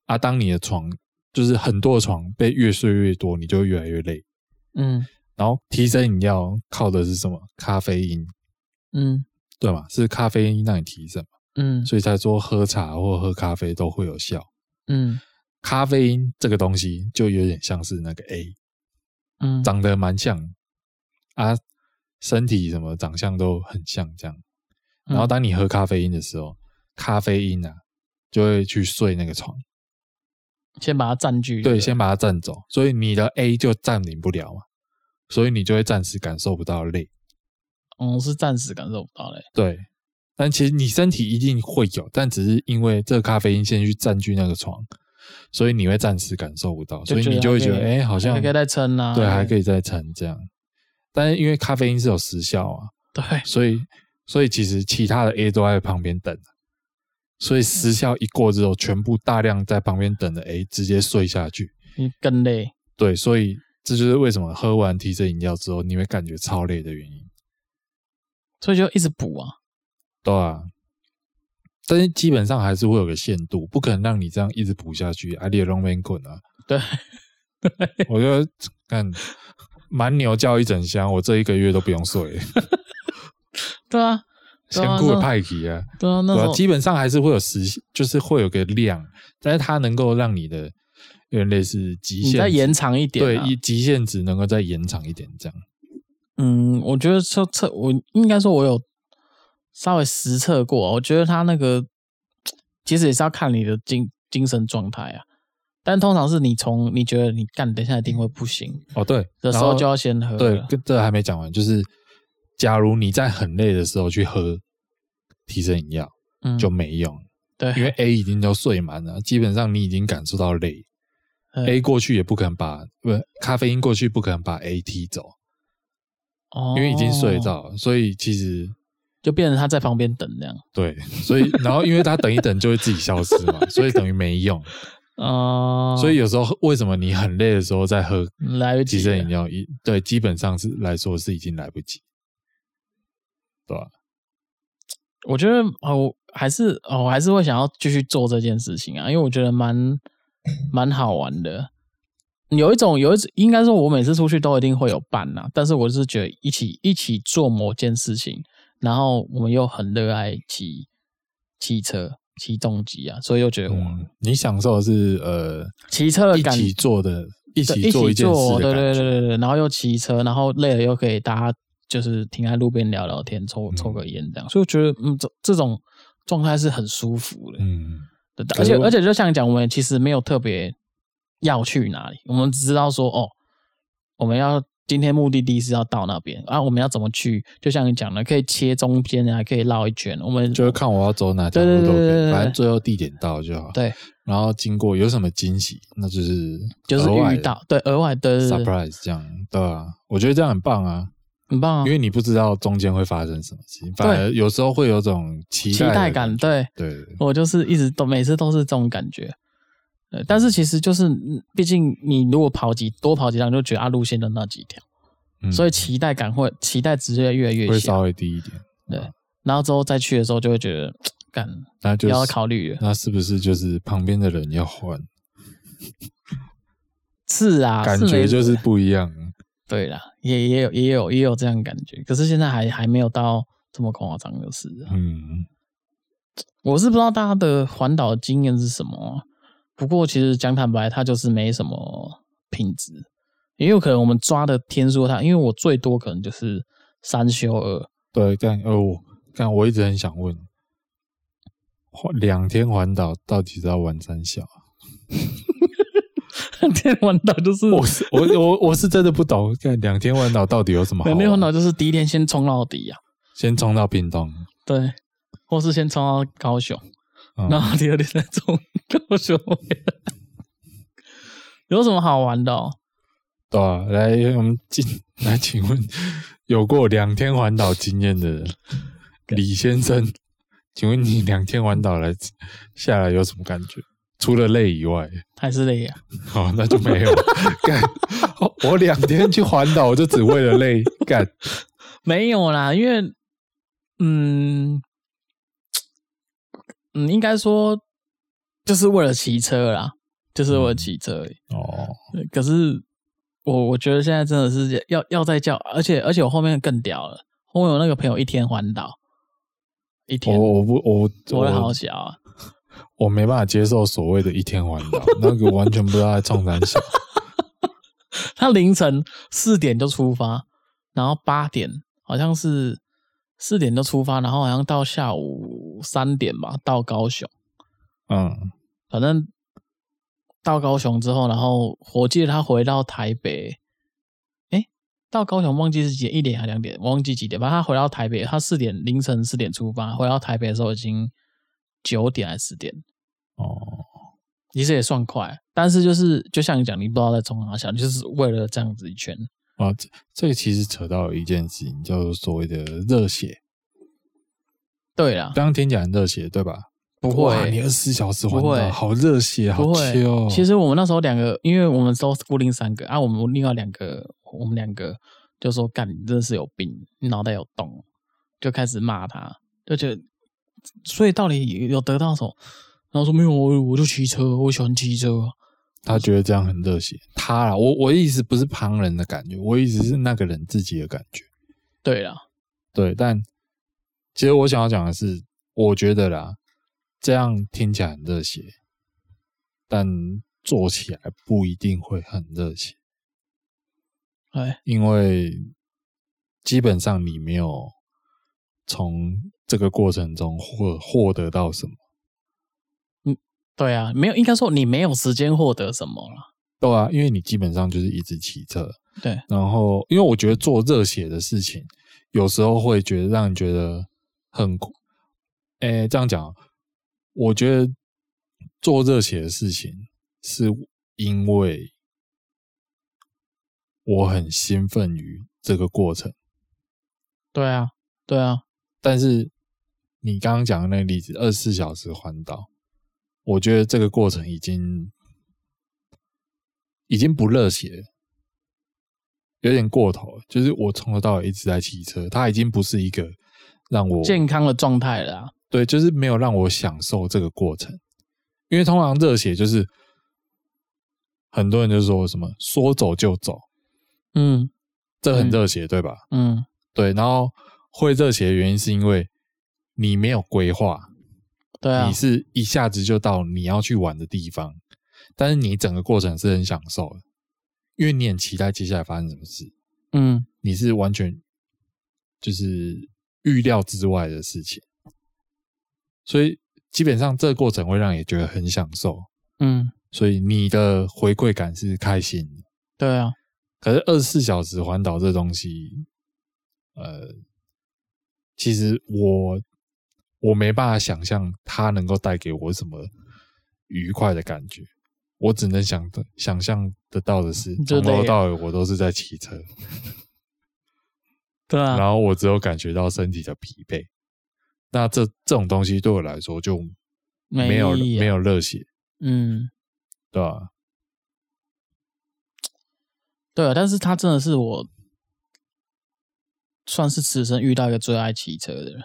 [SPEAKER 1] 啊，当你的床就是很多的床被越睡越多，你就会越来越累。嗯，然后提升饮料靠的是什么？咖啡因。嗯，对嘛，是咖啡因让你提神嘛。嗯，所以才说喝茶或喝咖啡都会有效。嗯，咖啡因这个东西就有点像是那个 A，嗯，长得蛮像啊，身体什么长相都很像这样。然后当你喝咖啡因的时候，咖啡因啊就会去睡那个床，
[SPEAKER 2] 先把它占据。
[SPEAKER 1] 对，先把它占走，所以你的 A 就占领不了嘛，所以你就会暂时感受不到累。
[SPEAKER 2] 嗯，是暂时感受不到累。
[SPEAKER 1] 对。但其实你身体一定会有，但只是因为这个咖啡因先去占据那个床，所以你会暂时感受不到，所以你就会觉得，哎、欸，好像
[SPEAKER 2] 还可以再撑啊，
[SPEAKER 1] 对，还可以再撑这样。但是因为咖啡因是有时效啊，
[SPEAKER 2] 对，
[SPEAKER 1] 所以所以其实其他的 A 都在旁边等，所以时效一过之后，全部大量在旁边等的 A 直接睡下去，
[SPEAKER 2] 你更累。
[SPEAKER 1] 对，所以这就是为什么喝完提神饮料之后你会感觉超累的原因。
[SPEAKER 2] 所以就一直补啊。
[SPEAKER 1] 对啊，但是基本上还是会有个限度，不可能让你这样一直补下去，阿里龙面滚啊！
[SPEAKER 2] 对，
[SPEAKER 1] 我就看蛮牛叫一整箱，我这一个月都不用睡。
[SPEAKER 2] 对啊，
[SPEAKER 1] 先顾派体啊，
[SPEAKER 2] 对啊，那
[SPEAKER 1] 基本上还是会有时，就是会有个量，但是它能够让你的有点类似极限，
[SPEAKER 2] 再延长一点，啊，
[SPEAKER 1] 对，极限值能够再延长一点，这样。
[SPEAKER 2] 嗯，我觉得测测，我应该说，我有。稍微实测过，我觉得他那个其实也是要看你的精精神状态啊。但通常是你从你觉得你干等一下一定会不行
[SPEAKER 1] 哦，对
[SPEAKER 2] 的时候就要先喝。
[SPEAKER 1] 对，这还没讲完，就是假如你在很累的时候去喝提神饮料，嗯，就没用。
[SPEAKER 2] 对，
[SPEAKER 1] 因为 A 已经都睡满了，基本上你已经感受到累。A 过去也不可能把不咖啡因过去不可能把 A 踢走，哦，因为已经睡着，所以其实。
[SPEAKER 2] 就变成他在旁边等那样，
[SPEAKER 1] 对，所以 然后因为他等一等就会自己消失嘛，所以等于没用哦。所以有时候为什么你很累的时候再喝
[SPEAKER 2] 来不及，
[SPEAKER 1] 提神饮料一对，基本上是来说是已经来不及，对吧？
[SPEAKER 2] 我觉得哦，还是哦，我还是会想要继续做这件事情啊，因为我觉得蛮蛮好玩的。有一种有一种，应该说我每次出去都一定会有伴呐，但是我是觉得一起一起做某件事情。然后我们又很热爱骑汽车、骑重机啊，所以又觉得，
[SPEAKER 1] 嗯，你享受的是呃
[SPEAKER 2] 骑车的感觉，
[SPEAKER 1] 一起做的，一起做一件事的感觉，对对对对对。然
[SPEAKER 2] 后又骑车，然后累了又可以大家就是停在路边聊聊天，抽抽个烟这样，所以我觉得嗯，这这种状态是很舒服的，嗯，对。而且而且就像讲，我们其实没有特别要去哪里，我们只知道说哦，我们要。今天目的地是要到那边啊，我们要怎么去？就像你讲的，可以切中间，还可以绕一圈。我们
[SPEAKER 1] 就是看我要走哪条路都可以，反正最后地点到就好。
[SPEAKER 2] 对，
[SPEAKER 1] 然后经过有什么惊喜，那就是
[SPEAKER 2] 就是遇到对额外的
[SPEAKER 1] surprise 这样，对啊，我觉得这样很棒啊，
[SPEAKER 2] 很棒啊，
[SPEAKER 1] 因为你不知道中间会发生什么事情，反而有时候会有种期待
[SPEAKER 2] 期待感。对，
[SPEAKER 1] 对，
[SPEAKER 2] 我就是一直都每次都是这种感觉。对，但是其实就是，毕竟你如果跑几多跑几趟，就觉得啊，路线的那几条。嗯、所以期待感会期待值会越来越小，
[SPEAKER 1] 会稍微低一点。
[SPEAKER 2] 对，然后之后再去的时候就会觉得，干，那就要考虑了。
[SPEAKER 1] 那是不是就是旁边的人要换？
[SPEAKER 2] 是啊，
[SPEAKER 1] 感觉就是不一样。
[SPEAKER 2] 对啦，也也有也有也有这样感觉，可是现在还还没有到这么夸张的事。嗯，我是不知道大家的环岛经验是什么，不过其实讲坦白，它就是没什么品质。也有可能我们抓的天数它，因为我最多可能就是三休二。
[SPEAKER 1] 对，但哦，但我一直很想问，两天环岛到底是要玩三小？
[SPEAKER 2] 两 天环岛就是
[SPEAKER 1] 我是我我我是真的不懂，看两天环岛到底有什么好
[SPEAKER 2] 玩？两天环岛就是第一天先冲到底呀、啊，
[SPEAKER 1] 先冲到屏东，
[SPEAKER 2] 对，或是先冲到高雄，嗯、然后第二天再冲高雄回来，有什么好玩的、哦？
[SPEAKER 1] 对啊，来，我们进 来，请问有过两天环岛经验的李先生，请问你两天环岛来下来有什么感觉？除了累以外，
[SPEAKER 2] 还是累呀、
[SPEAKER 1] 啊？好，那就没有 干。我两天去环岛，我就只为了累干？
[SPEAKER 2] 没有啦，因为嗯嗯，应该说就是为了骑车啦。就是为了骑车而已。
[SPEAKER 1] 哦，
[SPEAKER 2] 可是我我觉得现在真的是要要再叫，而且而且我后面更屌了，后面有那个朋友一天环岛，一天，
[SPEAKER 1] 我我不我
[SPEAKER 2] 我的好小啊，
[SPEAKER 1] 我没办法接受所谓的一天环岛，那个完全不知道在冲三小。
[SPEAKER 2] 他凌晨四点就出发，然后八点好像是四点就出发，然后好像到下午三点吧到高雄。
[SPEAKER 1] 嗯，
[SPEAKER 2] 反正到高雄之后，然后我记得他回到台北，哎，到高雄忘记是几点，一点还两点，忘记几点。反正他回到台北，他四点凌晨四点出发，回到台北的时候已经九点还是十点。
[SPEAKER 1] 哦。
[SPEAKER 2] 其实也算快，但是就是就像你讲，你不知道在冲哪想，就是为了这样子一圈
[SPEAKER 1] 啊。这这个其实扯到一件事情，叫做所谓的热血。
[SPEAKER 2] 对啦，
[SPEAKER 1] 刚刚听讲热血，对吧？
[SPEAKER 2] 不会，
[SPEAKER 1] 你二十四小时不会，好热血，好气哦。
[SPEAKER 2] 其实我们那时候两个，因为我们都是固定三个啊，我们另外两个，我们两个就说干，你真的是有病，你脑袋有洞，就开始骂他，就觉得，所以到底有得到什么？然后说没有，我我就骑车，我喜欢骑车。
[SPEAKER 1] 他觉得这样很热血。他啦，我我的意思不是旁人的感觉，我意思是那个人自己的感觉。
[SPEAKER 2] 对啦，
[SPEAKER 1] 对，但其实我想要讲的是，我觉得啦，这样听起来很热血，但做起来不一定会很热血。
[SPEAKER 2] 哎，
[SPEAKER 1] 因为基本上你没有从这个过程中获获得到什么。
[SPEAKER 2] 嗯对啊，没有，应该说你没有时间获得什么了。
[SPEAKER 1] 对啊，因为你基本上就是一直骑车。
[SPEAKER 2] 对，
[SPEAKER 1] 然后因为我觉得做热血的事情，有时候会觉得让你觉得很苦。诶，这样讲，我觉得做热血的事情，是因为我很兴奋于这个过程。
[SPEAKER 2] 对啊，对啊。
[SPEAKER 1] 但是你刚刚讲的那个例子，二十四小时环岛。我觉得这个过程已经已经不热血，有点过头。就是我从头到尾一直在骑车，它已经不是一个让我
[SPEAKER 2] 健康的状态了啊。
[SPEAKER 1] 对，就是没有让我享受这个过程。因为通常热血就是很多人就说什么说走就走，
[SPEAKER 2] 嗯，
[SPEAKER 1] 这很热血，对吧？
[SPEAKER 2] 嗯，
[SPEAKER 1] 对。然后会热血的原因是因为你没有规划。
[SPEAKER 2] 对啊，
[SPEAKER 1] 你是一下子就到你要去玩的地方，但是你整个过程是很享受的，因为你很期待接下来发生什么事。
[SPEAKER 2] 嗯，
[SPEAKER 1] 你是完全就是预料之外的事情，所以基本上这个过程会让你觉得很享受。
[SPEAKER 2] 嗯，
[SPEAKER 1] 所以你的回馈感是开心的。
[SPEAKER 2] 对啊，
[SPEAKER 1] 可是二十四小时环岛这东西，呃，其实我。我没办法想象它能够带给我什么愉快的感觉，我只能想的想象得到的是，从头到尾我都是在骑车，
[SPEAKER 2] 对啊，
[SPEAKER 1] 然后我只有感觉到身体的疲惫，那这这种东西对我来说就没有没，没有热血，
[SPEAKER 2] 嗯，
[SPEAKER 1] 对吧？
[SPEAKER 2] 对啊，但是他真的是我算是此生遇到一个最爱骑车的人。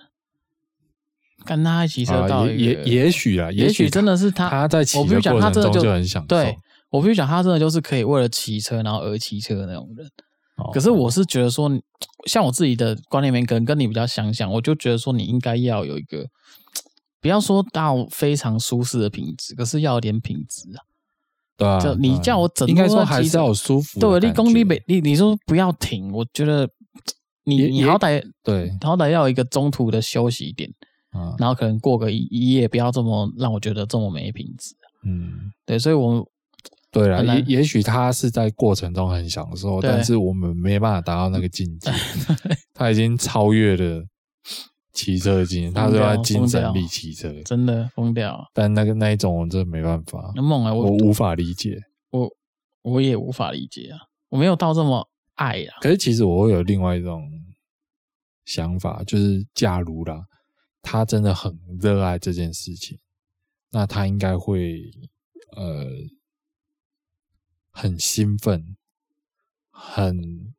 [SPEAKER 2] 跟他骑车到
[SPEAKER 1] 也也也许啊，
[SPEAKER 2] 也许真的是他
[SPEAKER 1] 他在骑的过程中就很享受。
[SPEAKER 2] 对，我必须讲，他真的就是可以为了骑车然后而骑车的那种人。可是我是觉得说，像我自己的观念里面，可能跟你比较相像，我就觉得说，你应该要有一个，不要说到非常舒适的品质，可是要有点品质啊。
[SPEAKER 1] 对啊，
[SPEAKER 2] 就你叫我整
[SPEAKER 1] 应该说还是要有舒服。
[SPEAKER 2] 对，立功立美，你你说不要停，我觉得你你好歹
[SPEAKER 1] 对，
[SPEAKER 2] 好歹要有一个中途的休息点。
[SPEAKER 1] 嗯，
[SPEAKER 2] 然后可能过个一一夜，不要这么让我觉得这么没品质。
[SPEAKER 1] 嗯，
[SPEAKER 2] 对，所以我们
[SPEAKER 1] 对了，也也许他是在过程中很享受，但是我们没办法达到那个境界。他已经超越了骑车的经验，他说他精神力骑车，
[SPEAKER 2] 真的疯掉。
[SPEAKER 1] 但那个那一种，我真的没办法。
[SPEAKER 2] 那梦啊，我
[SPEAKER 1] 我无法理解，
[SPEAKER 2] 我我也无法理解啊，我没有到这么爱啊。
[SPEAKER 1] 可是其实我会有另外一种想法，就是假如啦。他真的很热爱这件事情，那他应该会呃很兴奋，很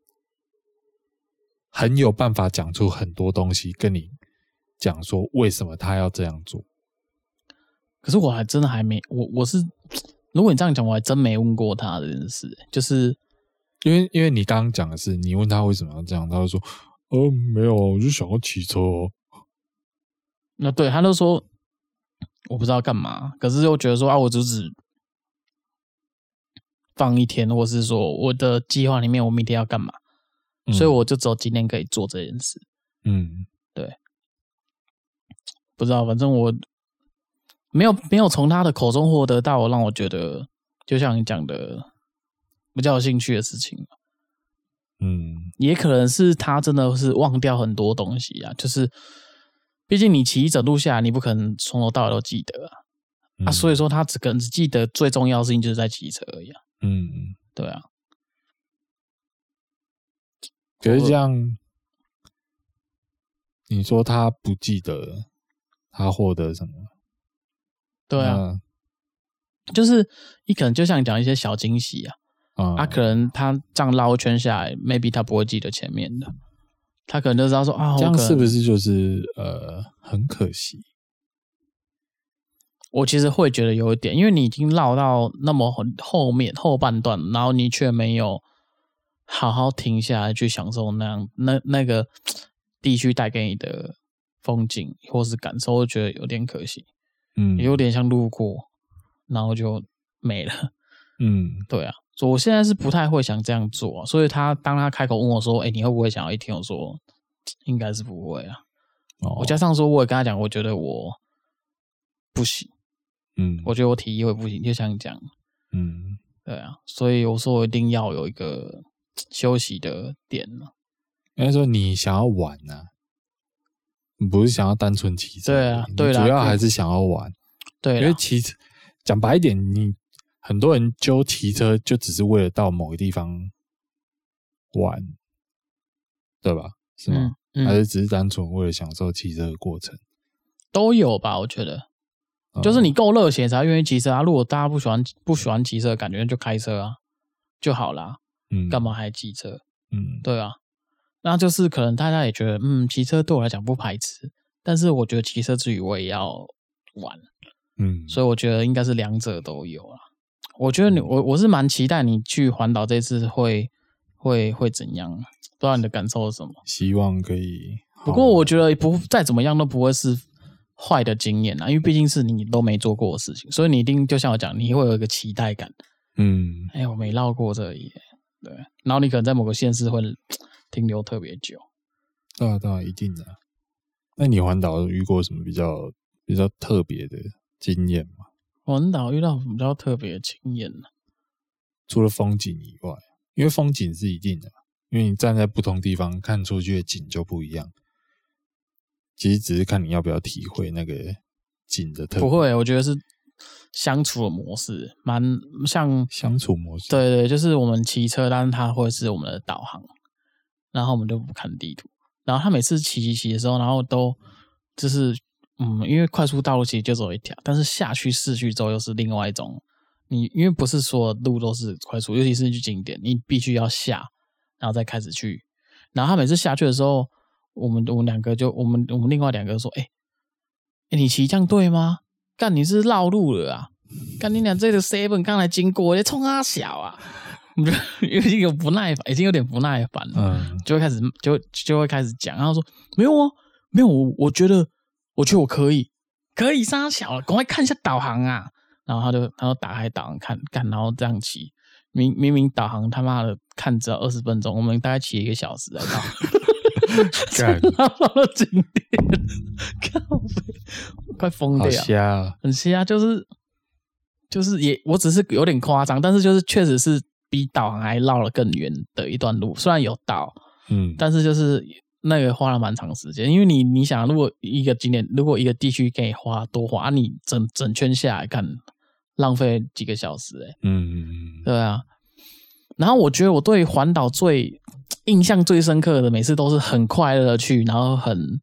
[SPEAKER 1] 很有办法讲出很多东西跟你讲说为什么他要这样做。
[SPEAKER 2] 可是我还真的还没我我是如果你这样讲，我还真没问过他这件事，就是
[SPEAKER 1] 因为因为你刚刚讲的是，你问他为什么要这样，他就说，哦，没有，我就想要骑车哦。
[SPEAKER 2] 那对，他就说，我不知道干嘛，可是又觉得说啊，我只只放一天，或是说我的计划里面我明天要干嘛，嗯、所以我就只有今天可以做这件事。嗯，对，不知道，反正我。没有没有从他的口中获得到让我觉得，就像你讲的比较有兴趣的事情，嗯，也可能是他真的是忘掉很多东西啊，就是毕竟你骑一整路下来，你不可能从头到尾都记得啊，嗯、啊，所以说他只可能只记得最重要的事情就是在骑车而已啊，嗯，对啊，
[SPEAKER 1] 可是这样，你说他不记得他获得什么？
[SPEAKER 2] 对啊，嗯、就是你可能就像你讲一些小惊喜啊，嗯、啊，可能他这样绕圈下来，maybe 他不会记得前面的，他可能就知道说啊，
[SPEAKER 1] 这样是不是就是呃很可惜？
[SPEAKER 2] 我其实会觉得有一点，因为你已经绕到那么后面后半段，然后你却没有好好停下来去享受那样那那个地区带给你的风景或是感受，我觉得有点可惜。嗯，有点像路过，然后就没了。嗯，对啊，所以我现在是不太会想这样做啊。所以他当他开口问我说：“哎，你会不会想要一天？”我说：“应该是不会啊。”哦，我加上说，我也跟他讲，我觉得我不行。嗯，我觉得我体力会不行，就像你讲。嗯，对啊，所以我说我一定要有一个休息的点呢。
[SPEAKER 1] 应该说你想要玩呢？你不是想要单纯骑车？
[SPEAKER 2] 对啊，对啦，
[SPEAKER 1] 主要还是想要玩。
[SPEAKER 2] 对，
[SPEAKER 1] 因为骑车讲白一点，你很多人就骑车就只是为了到某个地方玩，对吧？是吗？嗯嗯、还是只是单纯为了享受骑车的过程？
[SPEAKER 2] 都有吧，我觉得。就是你够热血才愿意骑车啊！如果大家不喜欢不喜欢骑车，感觉就开车啊就好啦。嗯，干嘛还骑车？嗯，对啊。那就是可能大家也觉得，嗯，骑车对我来讲不排斥，但是我觉得骑车之余我也要玩，嗯，所以我觉得应该是两者都有啊。我觉得你我我是蛮期待你去环岛这次会会会怎样，不知道你的感受是什么？
[SPEAKER 1] 希望可以。
[SPEAKER 2] 不过我觉得不再怎么样都不会是坏的经验啊，因为毕竟是你都没做过的事情，所以你一定就像我讲，你会有一个期待感。嗯，哎，我没绕过这里，对，然后你可能在某个县市会。停留特别久，
[SPEAKER 1] 当然当然一定的、啊。那你环岛遇过什么比较比较特别的经验吗？
[SPEAKER 2] 环岛遇到比较特别的经验呢？
[SPEAKER 1] 除了风景以外，因为风景是一定的，因为你站在不同地方看出去的景就不一样。其实只是看你要不要体会那个景的特。
[SPEAKER 2] 不会，我觉得是相处的模式，蛮像
[SPEAKER 1] 相处模式。
[SPEAKER 2] 对对，就是我们骑车，但是它会是我们的导航。然后我们就不看地图，然后他每次骑骑骑的时候，然后都就是嗯，因为快速道路其实就走一条，但是下去市区之后又是另外一种。你因为不是所有路都是快速，尤其是去景点，你必须要下，然后再开始去。然后他每次下去的时候，我们我们两个就我们我们另外两个说：“哎，哎，你骑这样对吗？干你是绕路了啊！干你俩这个 seven 刚才经过，你冲他小啊！”已经有不耐烦，已经有点不耐烦了，嗯，就会开始就就会开始讲，然后说没有啊，没有，我我觉得我觉得我可以，可以上小了，赶快看一下导航啊，然后他就他就打开导航看看，然后这样骑，明明明导航他妈的看只要二十分钟，我们大概骑一个小时才到，干，到了景点，靠，快疯掉，
[SPEAKER 1] 瞎，
[SPEAKER 2] 很瞎，就是就是也，我只是有点夸张，但是就是确实是。比导航还绕了更远的一段路，虽然有导，嗯，但是就是那个花了蛮长时间。因为你你想，如果一个景点，如果一个地区给你花多花，啊、你整整圈下来看，浪费几个小时，欸，哎，嗯，对啊。然后我觉得我对环岛最印象最深刻的，每次都是很快乐的去，然后很，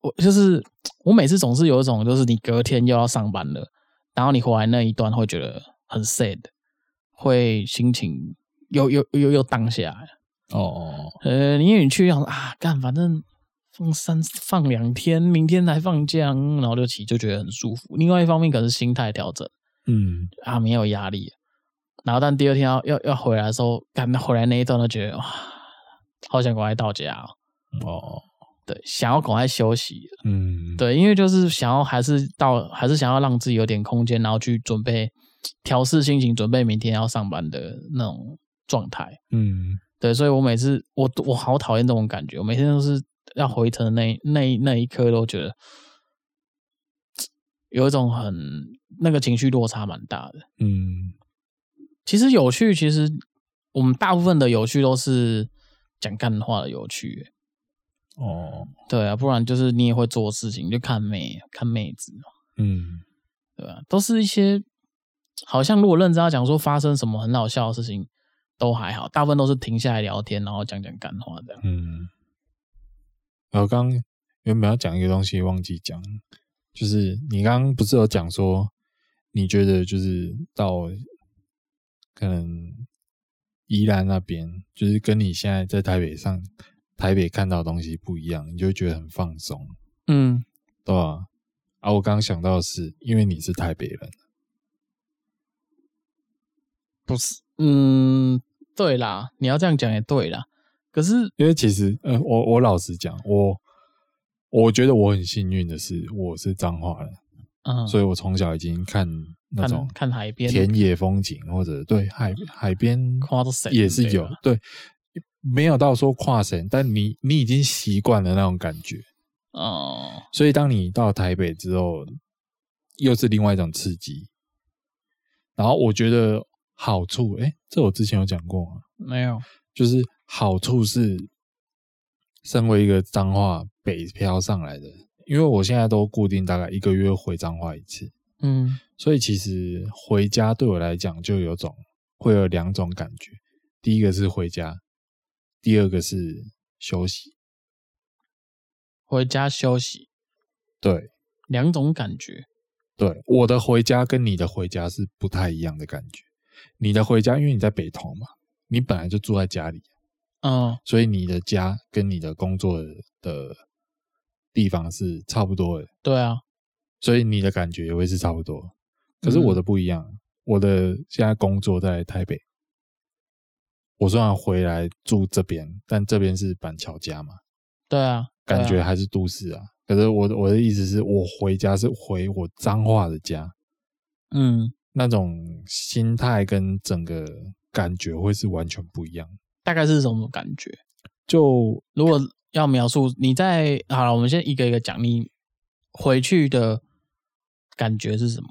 [SPEAKER 2] 我就是我每次总是有一种，就是你隔天又要上班了，然后你回来那一段会觉得很 sad。会心情又又又又荡下来哦，呃，因为你去想啊，干反正放三放两天，明天才放假，然后就骑就觉得很舒服。另外一方面可能是心态调整，嗯啊，没有压力。然后但第二天要要要回来的时候，赶回来那一段都觉得哇，好想赶快到家哦。哦，对，想要赶快休息。嗯，对，因为就是想要还是到还是想要让自己有点空间，然后去准备调试心情，准备明天要上班的那种状态。嗯，对，所以我每次我我好讨厌这种感觉，我每天都是要回程的那那那一刻都觉得有一种很那个情绪落差蛮大的。嗯。其实有趣，其实我们大部分的有趣都是讲干话的有趣。哦，对啊，不然就是你也会做事情，就看妹看妹子嘛。嗯，对吧？都是一些好像如果认真要讲说发生什么很好笑的事情，都还好，大部分都是停下来聊天，然后讲讲干话这样。嗯，
[SPEAKER 1] 我刚原本要讲一个东西，忘记讲，就是你刚刚不是有讲说，你觉得就是到。可能宜兰那边就是跟你现在在台北上台北看到的东西不一样，你就会觉得很放松，嗯，对吧？啊，我刚刚想到的是，因为你是台北人，
[SPEAKER 2] 不是？嗯，对啦，你要这样讲也对啦。可是
[SPEAKER 1] 因为其实，呃，我我老实讲，我我觉得我很幸运的是，我是彰化人，嗯，所以我从小已经看。那种
[SPEAKER 2] 看海边
[SPEAKER 1] 田野风景，或者对海海边也是有对，没有到说跨省，但你你已经习惯了那种感觉哦。所以当你到台北之后，又是另外一种刺激。然后我觉得好处，哎，这我之前有讲过吗？
[SPEAKER 2] 没有，
[SPEAKER 1] 就是好处是，身为一个脏话北漂上来的，因为我现在都固定大概一个月回脏话一次。嗯，所以其实回家对我来讲就有种会有两种感觉，第一个是回家，第二个是休息。
[SPEAKER 2] 回家休息，
[SPEAKER 1] 对，
[SPEAKER 2] 两种感觉。
[SPEAKER 1] 对，我的回家跟你的回家是不太一样的感觉。你的回家，因为你在北投嘛，你本来就住在家里，嗯，所以你的家跟你的工作的地方是差不多的。
[SPEAKER 2] 对啊。
[SPEAKER 1] 所以你的感觉也会是差不多，可是我的不一样。嗯、我的现在工作在台北，我虽然回来住这边，但这边是板桥家嘛。
[SPEAKER 2] 对啊，
[SPEAKER 1] 感觉还是都市啊。啊可是我我的意思是我回家是回我彰化的家，嗯，那种心态跟整个感觉会是完全不一样。
[SPEAKER 2] 大概是什么感觉？
[SPEAKER 1] 就
[SPEAKER 2] 如果要描述你在好了，我们先一个一个讲。你回去的。感觉是什么？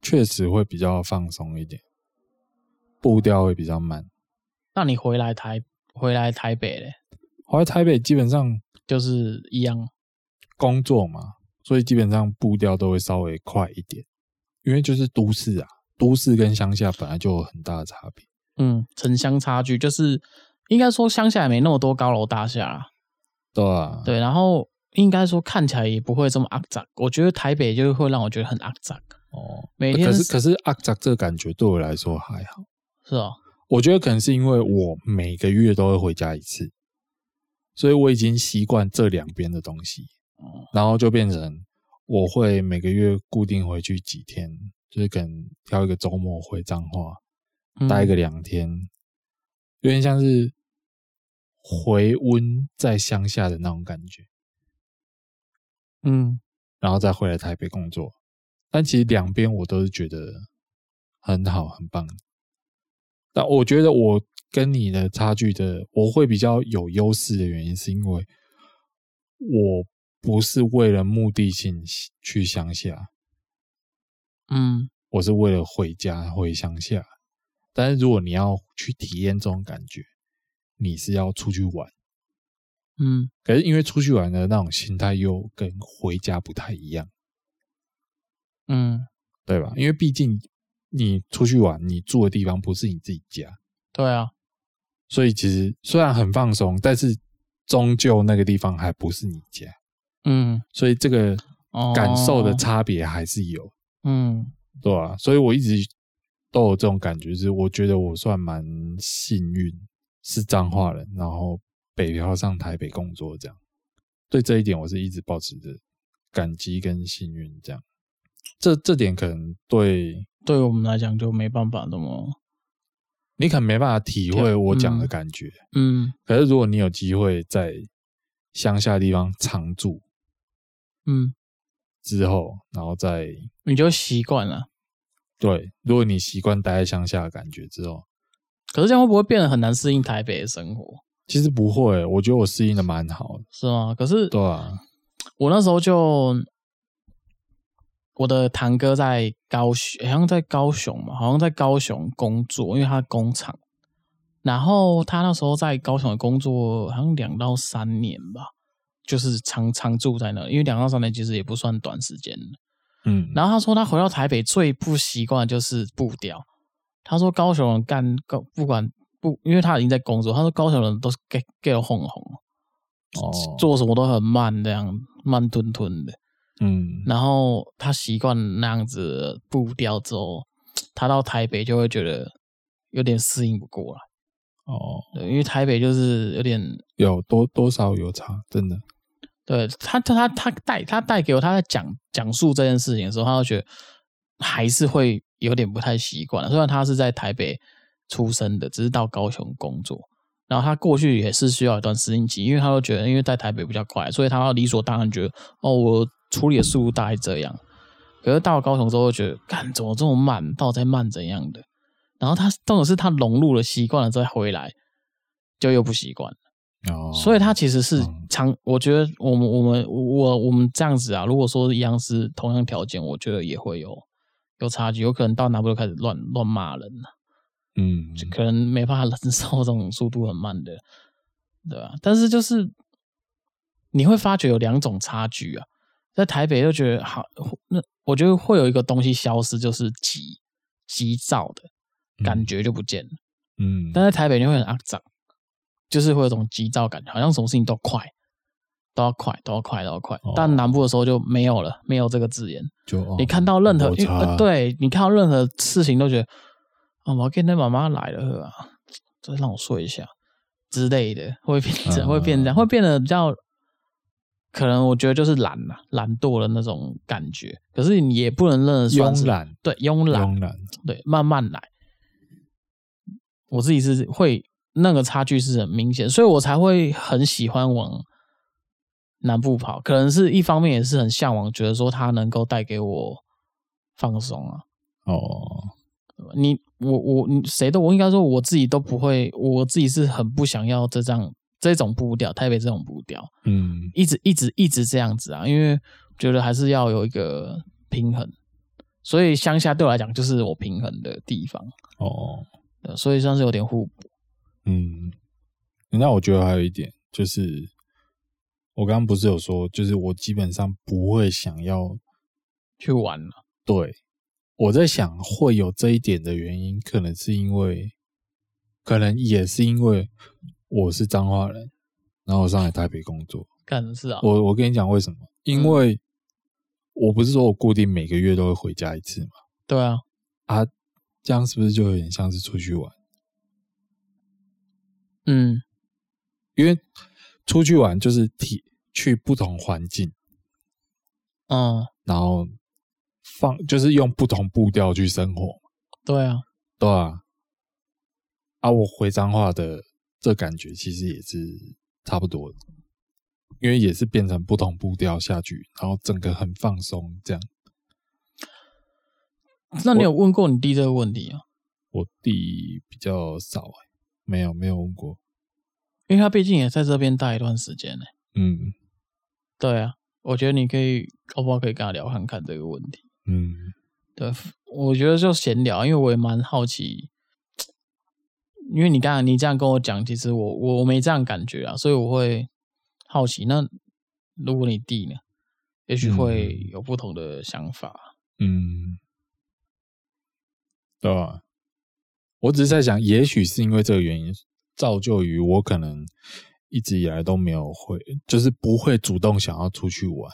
[SPEAKER 1] 确实会比较放松一点，步调会比较慢。
[SPEAKER 2] 那你回来台回来台北嘞？
[SPEAKER 1] 回来台北基本上
[SPEAKER 2] 就是一样
[SPEAKER 1] 工作嘛，所以基本上步调都会稍微快一点，因为就是都市啊，都市跟乡下本来就有很大的差别。
[SPEAKER 2] 嗯，城乡差距就是应该说乡下也没那么多高楼大厦啊。
[SPEAKER 1] 对啊，
[SPEAKER 2] 对，然后。应该说看起来也不会这么肮脏，我觉得台北就会让我觉得很肮脏哦。每天
[SPEAKER 1] 可是可是肮脏这个感觉对我来说还好，
[SPEAKER 2] 是哦。
[SPEAKER 1] 我觉得可能是因为我每个月都会回家一次，所以我已经习惯这两边的东西，然后就变成我会每个月固定回去几天，就是可能挑一个周末回彰化待个两天，有点像是回温在乡下的那种感觉。嗯，然后再回来台北工作，但其实两边我都是觉得很好，很棒。但我觉得我跟你的差距的，我会比较有优势的原因，是因为我不是为了目的性去乡下，嗯，我是为了回家回乡下。但是如果你要去体验这种感觉，你是要出去玩。嗯，可是因为出去玩的那种心态又跟回家不太一样，嗯，对吧？因为毕竟你出去玩，你住的地方不是你自己家，
[SPEAKER 2] 对啊，
[SPEAKER 1] 所以其实虽然很放松，但是终究那个地方还不是你家，嗯，所以这个感受的差别还是有，嗯，对吧？所以我一直都有这种感觉，就是我觉得我算蛮幸运，是彰化人，然后。北漂上台北工作，这样对这一点我是一直保持着感激跟幸运。这样，这这点可能对
[SPEAKER 2] 对我们来讲就没办法那么，
[SPEAKER 1] 你可能没办法体会我讲的感觉。
[SPEAKER 2] 嗯，
[SPEAKER 1] 可是如果你有机会在乡下地方常住，
[SPEAKER 2] 嗯，
[SPEAKER 1] 之后然后再
[SPEAKER 2] 你就习惯了。
[SPEAKER 1] 对，如果你习惯待在乡下的感觉之后，
[SPEAKER 2] 可是这样会不会变得很难适应台北的生活？
[SPEAKER 1] 其实不会，我觉得我适应的蛮好的。
[SPEAKER 2] 是吗？可是
[SPEAKER 1] 对啊，
[SPEAKER 2] 我那时候就我的堂哥在高雄，好像在高雄嘛，好像在高雄工作，因为他工厂。然后他那时候在高雄的工作，好像两到三年吧，就是常常住在那，因为两到三年其实也不算短时间。
[SPEAKER 1] 嗯，
[SPEAKER 2] 然后他说他回到台北最不习惯就是步调。他说高雄人干高不管不，因为他已经在工作。他说高雄人都是给给我哄哄，哦，做什么都很慢，这样慢吞吞的。
[SPEAKER 1] 嗯，
[SPEAKER 2] 然后他习惯那样子步调之后，他到台北就会觉得有点适应不过来。
[SPEAKER 1] 哦，
[SPEAKER 2] 对，因为台北就是有点
[SPEAKER 1] 有多多少有差，真的。
[SPEAKER 2] 对他，他他他带他带给我，他在讲讲述这件事情的时候，他就觉得还是会有点不太习惯。虽然他是在台北出生的，只是到高雄工作，然后他过去也是需要一段适应期，因为他都觉得，因为在台北比较快，所以他要理所当然觉得，哦，我处理的速度大概这样。可是到了高雄之后，觉得，干怎么这么慢？到底在慢怎样的？然后他，重点是他融入了习惯了再回来，就又不习惯。
[SPEAKER 1] 哦，
[SPEAKER 2] 所以它其实是长，嗯、我觉得我们我们我我们这样子啊，如果说一样是同样条件，我觉得也会有有差距，有可能到南部就开始乱乱骂人了，
[SPEAKER 1] 嗯，
[SPEAKER 2] 就可能没办法忍受这种速度很慢的，对吧？但是就是你会发觉有两种差距啊，在台北就觉得好，那我觉得会有一个东西消失，就是急急躁的感觉就不见了，
[SPEAKER 1] 嗯，
[SPEAKER 2] 但在台北你会很肮脏。就是会有种急躁感，好像什么事情都快，都要快，都要快，都要快。但南部的时候就没有了，没有这个字眼。
[SPEAKER 1] 就
[SPEAKER 2] 你看到任何，呃、对你看到任何事情都觉得，啊，我要跟那妈妈来了，再让我睡一下之类的，会变成，会变这样，会变得比较，可能我觉得就是懒了，懒惰的那种感觉。可是你也不能认得算是
[SPEAKER 1] 慵懒，
[SPEAKER 2] 对，慵懒，
[SPEAKER 1] 慵懒，
[SPEAKER 2] 对，慢慢来。我自己是会。那个差距是很明显，所以我才会很喜欢往南部跑。可能是一方面也是很向往，觉得说它能够带给我放松啊。
[SPEAKER 1] 哦，
[SPEAKER 2] 你我我你谁都我应该说我自己都不会，我自己是很不想要这样这种步调，台北这种步调，
[SPEAKER 1] 嗯，
[SPEAKER 2] 一直一直一直这样子啊，因为觉得还是要有一个平衡。所以乡下对我来讲就是我平衡的地方。
[SPEAKER 1] 哦，
[SPEAKER 2] 所以算是有点互补。
[SPEAKER 1] 嗯，那我觉得还有一点就是，我刚刚不是有说，就是我基本上不会想要
[SPEAKER 2] 去玩了。
[SPEAKER 1] 对，我在想会有这一点的原因，可能是因为，可能也是因为我是彰化人，然后我上海台北工作，
[SPEAKER 2] 可能是啊。
[SPEAKER 1] 我我跟你讲为什么？因为我不是说我固定每个月都会回家一次嘛。
[SPEAKER 2] 对啊，
[SPEAKER 1] 啊，这样是不是就有点像是出去玩？
[SPEAKER 2] 嗯，
[SPEAKER 1] 因为出去玩就是体去不同环境，
[SPEAKER 2] 嗯，
[SPEAKER 1] 然后放就是用不同步调去生活。
[SPEAKER 2] 对啊，
[SPEAKER 1] 对啊，啊，我回彰化的这感觉其实也是差不多的，因为也是变成不同步调下去，然后整个很放松这样。
[SPEAKER 2] 那你有问过你弟这个问题啊？
[SPEAKER 1] 我弟比较少哎。没有没有问过，
[SPEAKER 2] 因为他毕竟也在这边待一段时间呢。
[SPEAKER 1] 嗯，
[SPEAKER 2] 对啊，我觉得你可以，可不可以跟他聊看看这个问题？
[SPEAKER 1] 嗯，
[SPEAKER 2] 对，我觉得就闲聊，因为我也蛮好奇，因为你刚刚你这样跟我讲，其实我我没这样感觉啊，所以我会好奇。那如果你弟呢，也许会有不同的想法。
[SPEAKER 1] 嗯，对啊。我只是在想，也许是因为这个原因，造就于我可能一直以来都没有会，就是不会主动想要出去玩。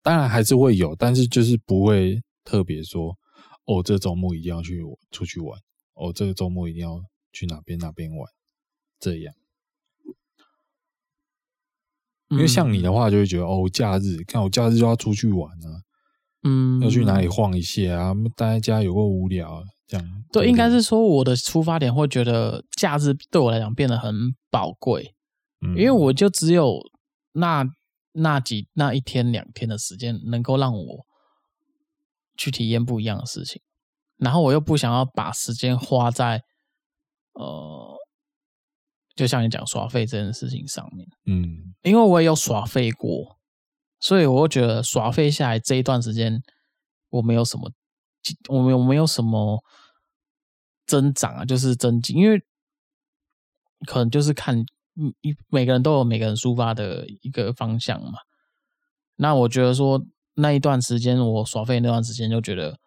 [SPEAKER 1] 当然还是会有，但是就是不会特别说，哦，这周末一定要去出去玩，哦，这个周末一定要去哪边哪边玩，这样。因为像你的话，就会觉得，哦，假日看我假日就要出去玩啊，嗯，要去哪里晃一下啊？待在家有够无聊，这样
[SPEAKER 2] 对，对，应该是说我的出发点会觉得假日对我来讲变得很宝贵，嗯，因为我就只有那那几那一天两天的时间能够让我去体验不一样的事情，然后我又不想要把时间花在呃，就像你讲耍废这件事情上面，嗯，因为我也有耍废过。所以，我觉得耍废下来这一段时间，我没有什么，我们有我没有什么增长啊，就是增进，因为可能就是看，一每个人都有每个人抒发的一个方向嘛。那我觉得说那一段时间我耍废那段时间，就觉得，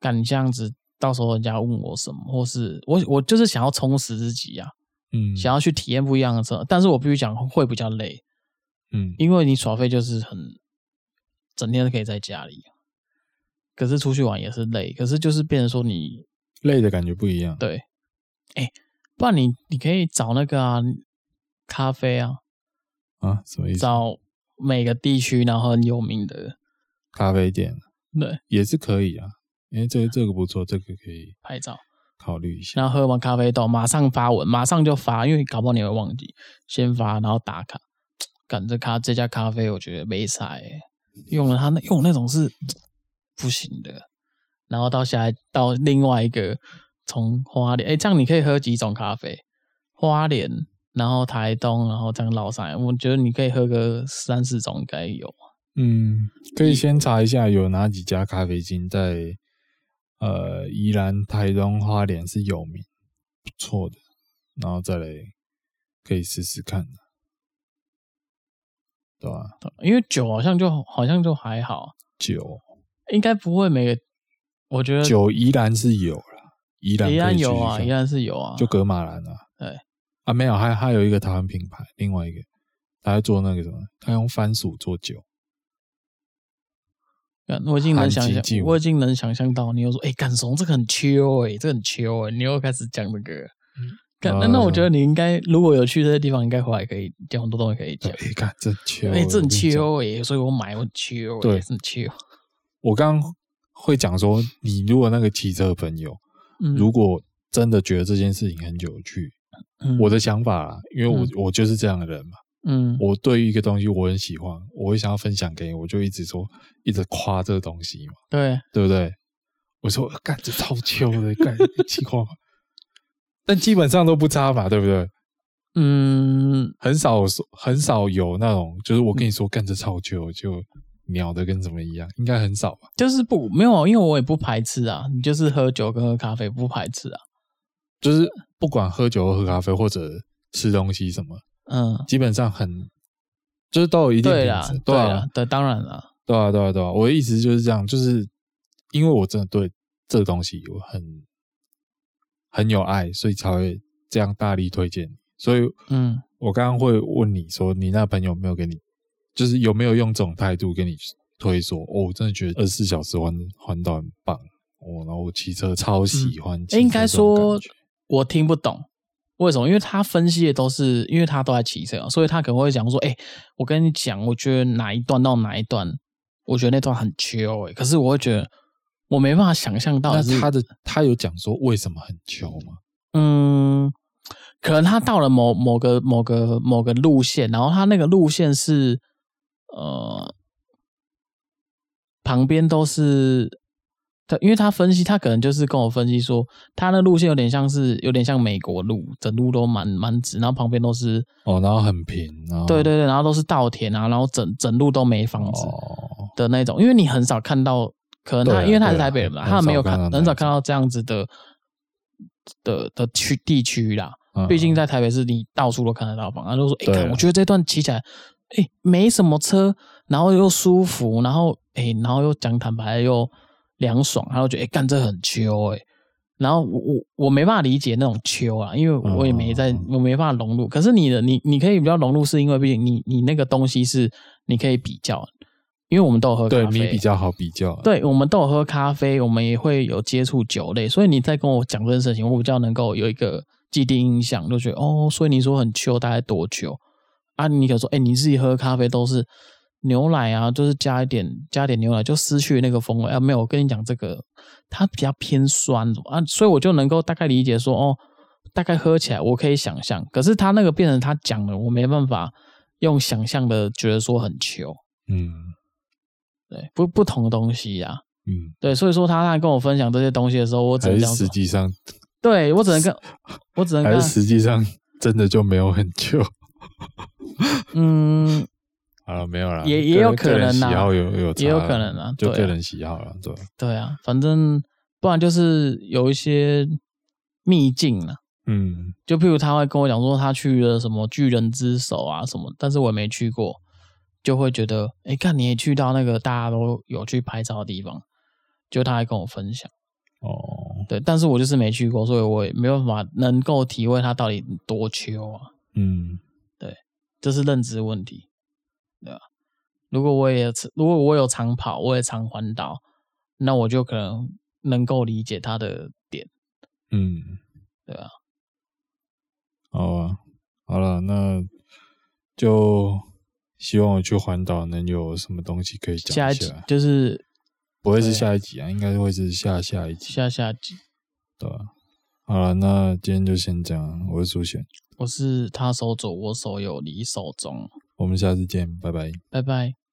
[SPEAKER 2] 干你这样子，到时候人家问我什么，或是我我就是想要充实自己啊，嗯，想要去体验不一样的车，但是我必须讲会比较累。嗯，因为你耍废就是很整天都可以在家里，可是出去玩也是累，可是就是变成说你
[SPEAKER 1] 累的感觉不一样。
[SPEAKER 2] 对，哎、欸，不然你你可以找那个啊，咖啡啊，
[SPEAKER 1] 啊，什么意思？
[SPEAKER 2] 找每个地区然后很有名的
[SPEAKER 1] 咖啡店，
[SPEAKER 2] 对，
[SPEAKER 1] 也是可以啊。因为这个这个不错，这个可以
[SPEAKER 2] 拍照
[SPEAKER 1] 考虑一下。
[SPEAKER 2] 然后喝完咖啡豆，马上发文，马上就发，因为搞不好你会忘记，先发然后打卡。赶着咖这家咖啡，我觉得没啥，用了它那用那种是不行的。然后到下来到另外一个从花莲，哎，这样你可以喝几种咖啡？花莲，然后台东，然后这样绕上来，我觉得你可以喝个三四种，应该有。
[SPEAKER 1] 嗯，可以先查一下有哪几家咖啡厅在呃宜兰、台东、花莲是有名不错的，然后再来可以试试看。对吧？
[SPEAKER 2] 因为酒好像就好像就还好，
[SPEAKER 1] 酒
[SPEAKER 2] 应该不会没。我觉得
[SPEAKER 1] 酒宜兰是有了，宜兰
[SPEAKER 2] 宜兰有啊，宜兰是有啊，
[SPEAKER 1] 就格马兰啊。
[SPEAKER 2] 对
[SPEAKER 1] 啊，没有，还还有一个台湾品牌，另外一个他在做那个什么，他用番薯做酒。
[SPEAKER 2] 我已经能想象，我已经能想象到你又说，哎，干什么？这个很秋哎，这个很秋哎，你又开始讲这个。嗯那那我觉得你应该如果有去这些地方，应该回来可以讲很多东西可以讲。
[SPEAKER 1] 你看这秋，
[SPEAKER 2] 哎，这很秋哎，所以我买我秋，对，很秋。
[SPEAKER 1] 我刚刚会讲说，你如果那个骑车的朋友，嗯、如果真的觉得这件事情很有趣，嗯、我的想法啦，因为我、嗯、我就是这样的人嘛，嗯，我对于一个东西我很喜欢，我会想要分享给你，我就一直说，一直夸这个东西嘛，
[SPEAKER 2] 对，
[SPEAKER 1] 对不对？我说干这超秋的，干 气话。但基本上都不差嘛，对不对？嗯，很少很少有那种，就是我跟你说干这超秋就鸟的跟什么一样，应该很少吧？
[SPEAKER 2] 就是不没有，因为我也不排斥啊。你就是喝酒跟喝咖啡不排斥啊，
[SPEAKER 1] 就是不管喝酒喝咖啡或者吃东西什么，嗯，基本上很就是都有一定品质，对啊，
[SPEAKER 2] 对，当然了，
[SPEAKER 1] 对啊，对啊，对啊，我的意思就是这样，就是因为我真的对这个东西有很。很有爱，所以才会这样大力推荐。所以，嗯，我刚刚会问你说，你那朋友没有给你，就是有没有用这种态度跟你推说，哦，我真的觉得二十四小时环环岛很棒，哦，然后我骑车超喜欢。
[SPEAKER 2] 嗯，应该说，我听不懂为什么，因为他分析的都是，因为他都在骑车，所以他可能会讲说，哎，我跟你讲，我觉得哪一段到哪一段，我觉得那段很 chill，哎，可是我会觉得。我没办法想象到，
[SPEAKER 1] 那他的他有讲说为什么很秋吗？
[SPEAKER 2] 嗯，可能他到了某某个某个某个路线，然后他那个路线是呃旁边都是他，因为他分析，他可能就是跟我分析说，他那路线有点像是有点像美国路，整路都蛮蛮直，然后旁边都是
[SPEAKER 1] 哦，然后很平，
[SPEAKER 2] 对对对，然后都是稻田啊，然后整整路都没房子的那种，因为你很少看到。可能他，因为他是台北人嘛，他没有看，很少看到这样子的的的区地区啦。毕竟在台北市，你到处都看得到房。他就说：“哎，我觉得这段骑起来，哎，没什么车，然后又舒服，然后哎，然后又讲坦白又凉爽，然后觉得哎，干这很秋哎。然后我我我没办法理解那种秋啊，因为我也没在，我没办法融入。可是你的你你可以比较融入，是因为毕竟你你那个东西是你可以比较。”因为我们都有喝咖啡，
[SPEAKER 1] 对你比较好比较。
[SPEAKER 2] 对，我们都有喝咖啡，我们也会有接触酒类，所以你在跟我讲这件事情，我比较能够有一个既定印象，就觉得哦，所以你说很秋，大概多久啊？你可以说，哎，你自己喝咖啡都是牛奶啊，就是加一点加点牛奶就失去那个风味啊。没有，我跟你讲这个，它比较偏酸啊，所以我就能够大概理解说，哦，大概喝起来我可以想象。可是他那个变成他讲了，我没办法用想象的觉得说很球。嗯，对，不不同的东西呀、啊。嗯，对，所以说他在跟我分享这些东西的时候，我只能
[SPEAKER 1] 实际上，
[SPEAKER 2] 对我只能跟，我只能跟，
[SPEAKER 1] 还是实际上真的就没有很久。嗯，好了，没有了，
[SPEAKER 2] 也也有可能呐，
[SPEAKER 1] 喜好有有，
[SPEAKER 2] 也有可能啊，
[SPEAKER 1] 就个人喜好了，对，
[SPEAKER 2] 对啊，反正不然就是有一些秘境了，嗯，就譬如他会跟我讲说他去了什么巨人之手啊什么，但是我也没去过，就会觉得，哎，看你也去到那个大家都有去拍照的地方。就他还跟我分享，哦，对，但是我就是没去过，所以我也没有办法能够体会他到底多秋啊，嗯，对，这是认知问题，对吧？如果我也如果我有长跑，我也常环岛，那我就可能能够理解他的点，嗯，对啊，
[SPEAKER 1] 好啊，好了，那就希望我去环岛能有什么东西可以讲一下，
[SPEAKER 2] 下一集就是。
[SPEAKER 1] 不会是下一集啊，应该会是下下一集。
[SPEAKER 2] 下下集，
[SPEAKER 1] 对吧？好了，那今天就先这样。我是朱贤，
[SPEAKER 2] 我是他手左，我手右，你手中。
[SPEAKER 1] 我们下次见，拜拜，
[SPEAKER 2] 拜拜。